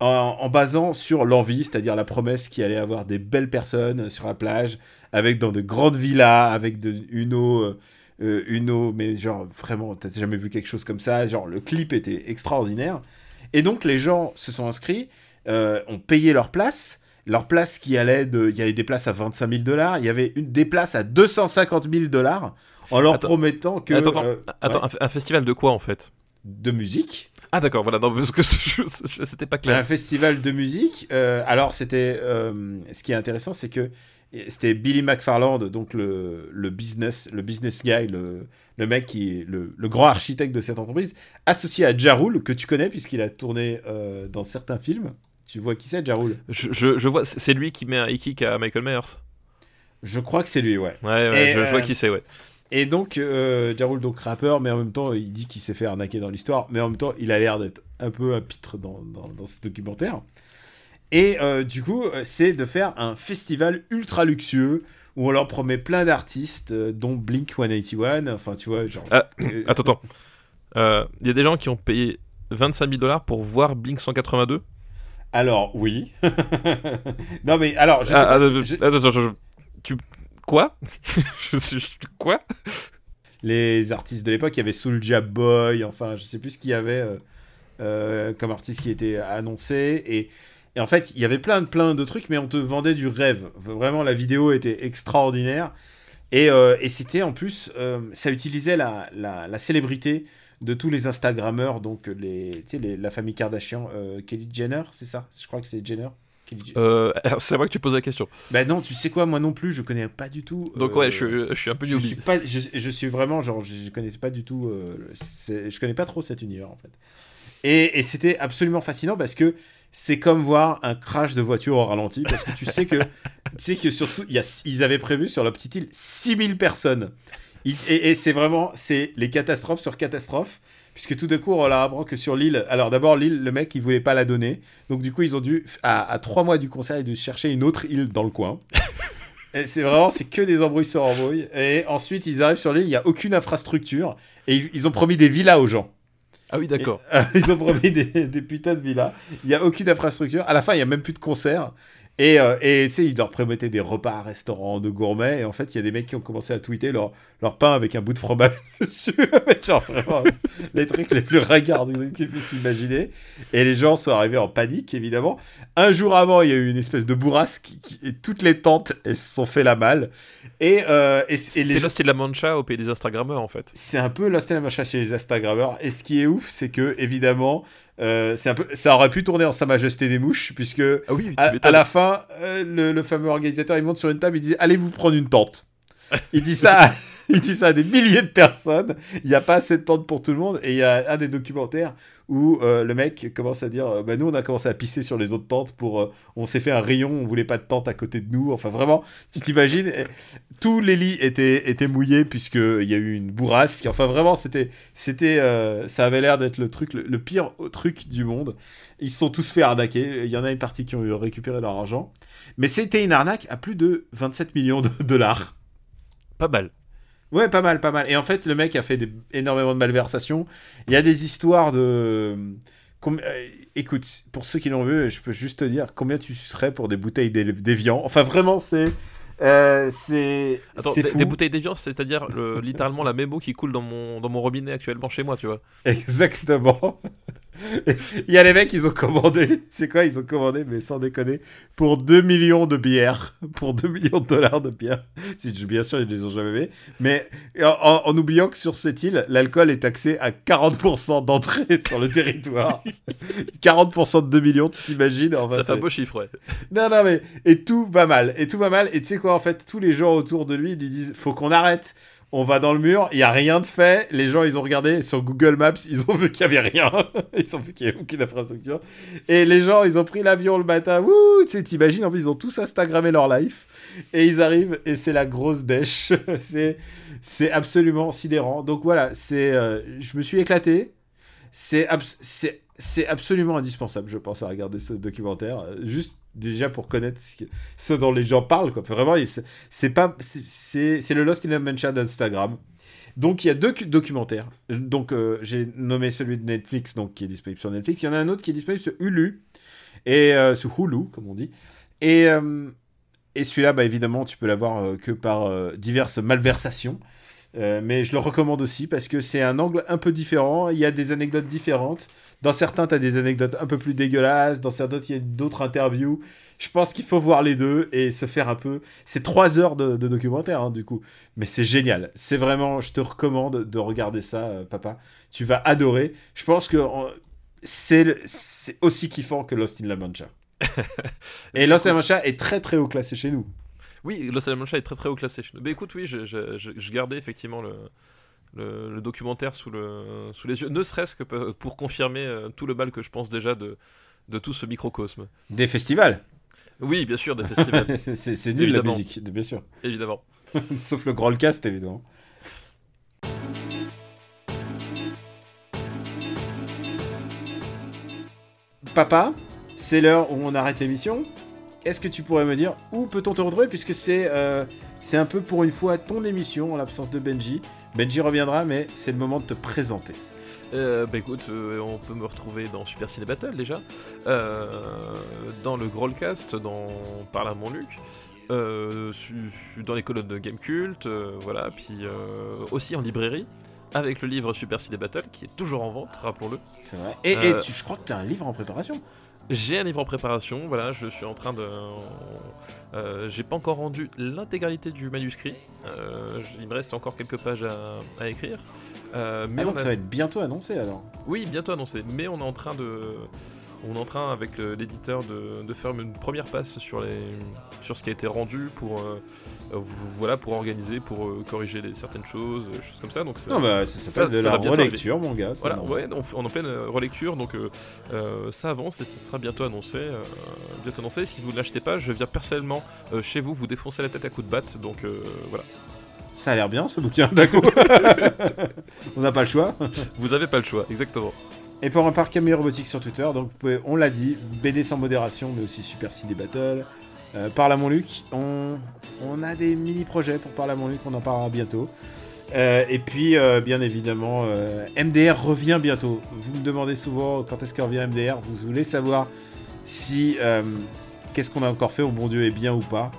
en, en basant sur l'envie, c'est-à-dire la promesse qu'il allait avoir des belles personnes sur la plage, avec dans de grandes villas, avec de, une eau. euh, euh, une eau, mais genre vraiment, t'as jamais vu quelque chose comme ça. Genre le clip était extraordinaire. Et donc les gens se sont inscrits, euh, ont payé leur place. Leur place qui allait de. Il y avait des places à 25 000 dollars, il y avait une, des places à 250 000 dollars en leur Attends. promettant que. attends, attends, euh, attends, ouais, un, un festival de quoi en fait? De musique. Ah d'accord, voilà, non, parce que c'était pas Un clair. festival de musique. euh, alors, c'était. euh, ce qui est intéressant, c'est que c'était Billy McFarland, donc le, le business, le business guy, le, le mec qui est le, le grand architecte de cette entreprise, associé à Jarul, que tu connais puisqu'il a tourné euh, dans certains films. Tu vois qui c'est, Jarul? Je, je, je vois, c'est lui qui met un kick à Michael Myers. Je crois que c'est lui, ouais. Ouais, ouais, Et, je, je vois euh, qui c'est, ouais. Et donc, euh, Jarul, donc rappeur, mais en même temps, il dit qu'il s'est fait arnaquer dans l'histoire, mais en même temps, il a l'air d'être un peu un pitre dans, dans, dans ce documentaire. Et euh, du coup, euh, c'est de faire un festival ultra luxueux où on leur promet plein d'artistes, euh, dont Blink 181, enfin, tu vois, genre. Ah, Attends, attends. Il y a des gens qui ont payé 25 000 dollars pour voir Blink 182. Alors, oui. non, mais alors, je sais Ah, pas ah, si- je- attends, attends, je- tu quoi? Je suis quoi? Les artistes de l'époque, il y avait Soulja Boy, enfin, je sais plus ce qu'il y avait euh, euh, comme artiste qui était annoncé. Et, et en fait, il y avait plein de, plein de trucs, mais on te vendait du rêve. Vraiment, la vidéo était extraordinaire. Et, euh, et c'était en plus, euh, ça utilisait la, la, la célébrité de tous les Instagrammeurs, donc les, tu sais, les- la famille Kardashian, euh, Kelly Jenner, c'est ça? Je crois que c'est Jenner. Euh, C'est moi que tu poses la question. Bah non, tu sais quoi, moi non plus, je connais pas du tout. Donc euh, ouais, je, suis- je suis un peu je newbie. suis pas, je, je suis vraiment genre, je, je connaissais pas du tout, euh, je connais pas trop cet univers en fait. Et, et c'était absolument fascinant parce que c'est comme voir un crash de voiture au ralenti parce que tu sais que, tu sais que surtout, y a, ils avaient prévu sur la petite île 6000 personnes. Et et c'est vraiment, c'est les catastrophes sur catastrophes puisque tout d'un coup, on leur apprend que sur l'île. Alors d'abord, l'île, le mec, il voulait pas la donner. Donc du coup, ils ont dû, à, à trois mois du concert, dû chercher une autre île dans le coin. Et c'est vraiment, c'est que des embrouilles sur embrouilles. Et ensuite, ils arrivent sur l'île, il n'y a aucune infrastructure. Et ils- ils ont promis des villas aux gens. Ah oui, d'accord. Euh, ils ont promis des, des putains de villas. Il n'y a aucune infrastructure. À la fin, il n'y a même plus de concert. Et euh, et, tu sais, ils leur promettaient des repas à restaurant de gourmet. Et en fait, il y a des mecs qui ont commencé à tweeter leur, leur pain avec un bout de fromage dessus. Mais genre, vraiment, les trucs les plus ragards que tu puisses imaginer. Et les gens sont arrivés en panique, évidemment. Un jour avant, il y a eu une espèce de bourrasque. qui- qui- et toutes les tentes, elles se sont fait la malle. Et, euh, et, et C'est gens- Lost in la Mancha au pays des Instagrammeurs, en fait. c'est un peu Lost in la Mancha chez les Instagrammeurs. Et ce qui est ouf, c'est que, évidemment, euh, c'est un peu, ça aurait pu tourner en Sa Majesté des Mouches, puisque Ah oui, à, la fin, euh, le, le fameux organisateur, il monte sur une table, il dit Allez vous prendre une tente. Il dit ça, il dit ça à des milliers de personnes. Il n'y a pas assez de tentes pour tout le monde. Et il y a un des documentaires où euh, le mec commence à dire euh, bah, Nous, on a commencé à pisser sur les autres tentes pour. euh, on s'est fait un rayon, on voulait pas de tente à côté de nous. Enfin, vraiment, tu t'imagines? Tous les lits étaient, étaient mouillés puisqu'il y a eu une bourrasque. Enfin, vraiment, c'était. c'était ça avait l'air d'être le truc, le, le pire truc du monde. Ils se sont tous fait arnaquer. Il y en a une partie qui ont récupéré leur argent. Mais c'était une arnaque à plus de 27 millions de dollars. Pas mal. Ouais, pas mal, pas mal. Et en fait, le mec a fait des- énormément de malversations. Il y a des histoires de. Com- euh, écoute, pour ceux qui l'ont vu, je peux juste te dire combien tu serais pour des bouteilles d'é- d'évian. Enfin, vraiment, c'est. euh, c'est. Attends, c'est des, bouteilles d'évian, c'est-à-dire le- littéralement la mémo qui coule dans mon, dans mon robinet actuellement chez moi, tu vois. Exactement. Il y a les mecs, ils ont commandé, c'est quoi, ils ont commandé, mais sans déconner, pour 2 millions de bières, pour 2 millions de dollars de bières. Bien sûr, ils les ont jamais fait, mais en, oubliant que sur cette île, l'alcool est taxé à 40% d'entrée sur le territoire. 40% de 2 millions, tu t'imagines enfin, ça c'est- un beau chiffre, ouais. non, non, mais. Et tout va mal. Et tout va mal. Et tu sais quoi, en fait, tous les gens autour de lui, ils lui disent faut qu'on arrête. On va dans le mur, il n'y a rien de fait. Les gens, ils ont regardé sur Google Maps, ils ont vu qu'il n'y avait rien. Ils ont vu qu'il n'y avait aucune infrastructure. Et les gens, ils ont pris l'avion le matin. Wouh, tu sais, t'imagines, en plus, ils ont tous Instagrammé leur life. Et ils arrivent, et c'est la grosse dèche. c'est, c'est absolument sidérant. Donc voilà, c'est, euh, je me suis éclaté. C'est, c'est, absolument indispensable, je pense, à regarder ce documentaire. Juste déjà pour connaître ce, dont les gens parlent. Quoi. Vraiment, c'est, pas, c'est, le Lost in Mancha d'Instagram. Donc il y a deux cu- documentaires. Donc euh, j'ai nommé celui de Netflix, donc qui est disponible sur Netflix. Il y en a un autre qui est disponible sur Hulu et euh, sur Hulu, comme on dit. Et euh, et celui-là, bah, évidemment, tu peux l'avoir que par diverses malversations. Euh, mais je le recommande aussi parce que c'est un angle un peu différent. Il y a des anecdotes différentes. Dans certains, tu as des anecdotes un peu plus dégueulasses. Dans certains, il y a d'autres interviews. Je pense qu'il faut voir les deux et se faire un peu. C'est trois heures de, de documentaire, hein, du coup. Mais c'est génial. C'est vraiment. Je te recommande de regarder ça, euh, papa. Tu vas adorer. Je pense que en- c'est le- c'est aussi kiffant que Lost in La Mancha. et Lost in La Mancha est très très haut classé chez nous. Oui, Lost in la Mancha est très très haut classé. Mais écoute, oui, je, je- je- je gardais effectivement le, le, le documentaire sous, le, sous les yeux, ne serait-ce que pour confirmer euh, tout le mal que je pense déjà de, de tout ce microcosme. Des festivals. Oui, bien sûr, des festivals, c'est nul la Évidemment. musique, bien sûr. évidemment. Sauf le Grandcast, évidemment. Papa, c'est l'heure où on arrête l'émission. Est-ce que tu pourrais me dire où peut-on te retrouver puisque c'est euh, c'est un peu pour une fois ton émission en l'absence de Benji. Benji reviendra, mais c'est le moment de te présenter. Euh, bah écoute, euh, on peut me retrouver dans Super Ciné Battle déjà, euh, dans le Growlcast, dans Parle à mon Luc, dans les colonnes de Game Cult, voilà, puis aussi en librairie, avec le livre Super Ciné Battle qui est toujours en vente, rappelons-le. C'est vrai. Et, et tu- je crois que tu as un livre en préparation. J'ai un livre en préparation, voilà, je suis en train de. euh, J'ai pas encore rendu l'intégralité du manuscrit, euh, il me reste encore quelques pages à, à écrire. euh, mais Ah, on donc a- ça va être bientôt annoncé alors. Oui, bientôt annoncé. Mais on est en train de, on est en train avec l'éditeur de, de faire une première passe sur les, sur ce qui a été rendu pour, euh, euh, voilà, pour organiser, pour euh, corriger les, certaines choses, choses comme ça. Donc ça- Non, bah, ça ça- s'appelle de ça la relecture, mon gars. voilà, ouais, on, on est en pleine relecture, donc ça avance et ce sera bientôt annoncé. bientôt annoncé. Si vous ne l'achetez pas, je viens personnellement chez vous vous défoncer la tête à coups de batte. Donc voilà. Ça a l'air bien ce bouquin, d'accord On n'a pas le choix. Vous avez pas le choix, exactement. Et pour un parc Camille Robotique sur Twitter, donc on l'a dit, BD sans modération, mais aussi Super CD Battle. Euh, Parle à mon Luc, on, on a des mini-projets pour Parle à mon Luc, on en parlera bientôt. Euh, et puis, euh, bien évidemment, euh, MDR revient bientôt. Vous me demandez souvent quand est-ce que revient MDR. Vous voulez savoir si qu'est-ce qu'on a encore fait au bon Dieu est bien ou pas.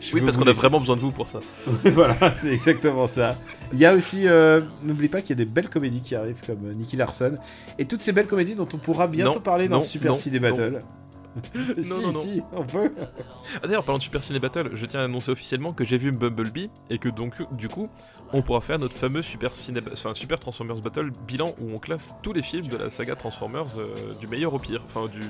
Je Oui, parce qu'on a laisser- vraiment besoin de vous pour ça. voilà, c'est exactement ça. Il y a aussi, euh, n'oublie pas qu'il y a des belles comédies qui arrivent comme Nicky Larson et toutes ces belles comédies dont on pourra bientôt Non, parler dans non, Super non, CD. Battle. si, non, non. si, on peut. Ah, D'ailleurs, parlant de Super Ciné Battle, je tiens à annoncer officiellement que j'ai vu Bumblebee et que donc, du coup, on pourra faire notre fameux Super, Ciné... enfin, Super Transformers Battle bilan où on classe tous les films de la saga Transformers euh, du meilleur au pire. Enfin, du.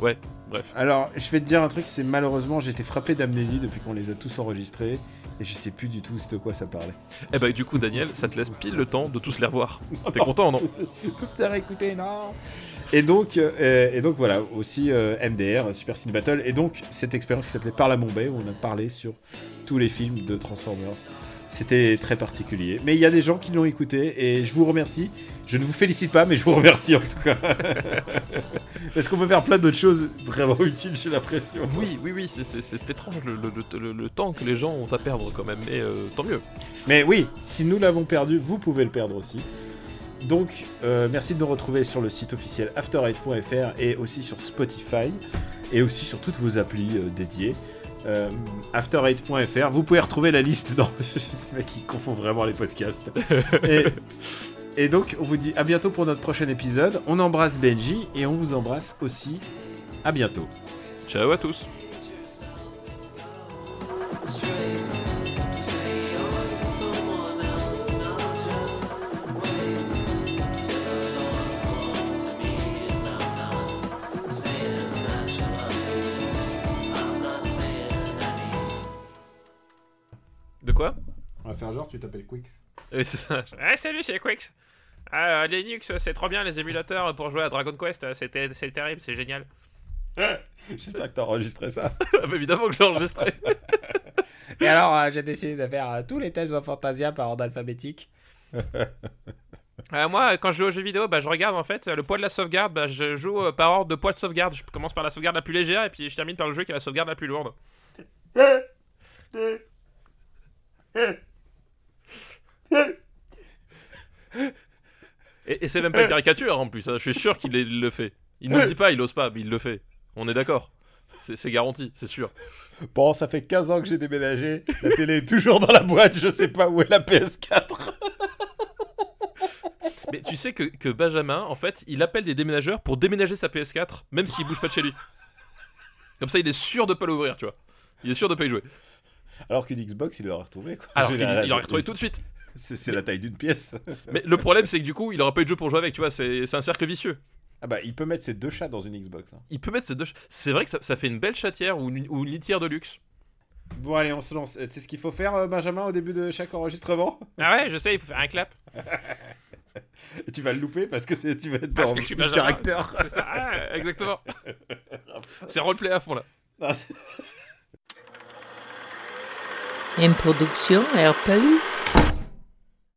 Ouais, bref. Alors, je vais te dire un truc, c'est malheureusement, j'ai été frappé d'amnésie depuis qu'on les a tous enregistrés et je sais plus du tout de quoi ça parlait. Et bah, du coup, Daniel, ça te laisse pile le temps de tous les revoir. T'es content, non Tous les réécouter, non et donc, euh, et donc voilà, aussi euh, MDR, Super Cine Battle, et donc cette expérience qui s'appelait Par la Bombay, où on a parlé sur tous les films de Transformers. C'était très particulier. Mais il y a des gens qui l'ont écouté, et je vous remercie. Je ne vous félicite pas, mais je vous remercie en tout cas. Parce qu'on peut faire plein d'autres choses vraiment utiles, j'ai l'impression. Oui, oui, oui, c'est- étrange le, le- le- le- le temps que les gens ont à perdre quand même, mais euh, tant mieux. Mais oui, si nous l'avons perdu, vous pouvez le perdre aussi. Donc, euh, merci de nous retrouver sur le site officiel after8.fr et aussi sur Spotify et aussi sur toutes vos applis euh, dédiées. Euh, after8.fr, vous pouvez retrouver la liste. Non, le mec qui confond vraiment les podcasts. et, et donc, on vous dit à bientôt pour notre prochain épisode. On embrasse Benji et on vous embrasse aussi. À bientôt. Ciao à tous. Tu t'appelles Quix. Oui, c'est ça. Ah, salut, c'est Quix. Ah, euh, Linux, c'est trop bien les émulateurs pour jouer à Dragon Quest, c'était c'est terrible, c'est génial. J'espère que t'as enregistré ça. Ah, bah, évidemment que je l'ai enregistré. Et alors, euh, j'ai décidé de faire euh, tous les tests de Fantasia par ordre alphabétique. Euh, moi, quand je joue aux jeux vidéo, bah, je regarde en fait le poids de la sauvegarde. Bah, je joue euh, par ordre de poids de sauvegarde. Je commence par la sauvegarde la plus légère et puis je termine par le jeu qui a la sauvegarde la plus lourde. Et, et c'est même pas une caricature en plus, hein. je suis sûr qu'il il le fait. Il nous le dit pas, il ose pas, mais il le fait. On est d'accord. C'est garanti, c'est sûr. Bon, ça fait 15 ans que j'ai déménagé. La télé est toujours dans la boîte. Je sais pas où est la PS4. Mais tu sais que, que Benjamin, en fait, il appelle des déménageurs pour déménager sa PS4, même s'il bouge pas de chez lui. Comme ça, il est sûr de pas l'ouvrir, tu vois. Il est sûr de pas y jouer. Alors qu'une Xbox, il l'aurait retrouvé. Quoi. Alors il aurait retrouvé tout de suite. C'est c'est la taille d'une pièce. Mais le problème, c'est que du coup, il aura pas eu de jeu pour jouer avec, tu vois. C'est c'est un cercle vicieux. Ah bah, il peut mettre ses deux chats dans une Xbox. hein. Il peut mettre ces deux. ch- C'est vrai que ça, ça fait une belle chatière ou une, ou une litière de luxe. Bon, allez, on se lance. Tu sais ce qu'il faut faire, euh, Benjamin, au début de chaque enregistrement? Ah ouais, je sais, il faut faire un clap. Tu vas le louper parce que c'est- tu vas être Parce dans que je suis le Benjamin. caractère. C'est ça, ah, exactement. C'est roleplay à fond là. Ah, c'est- Une production RPU.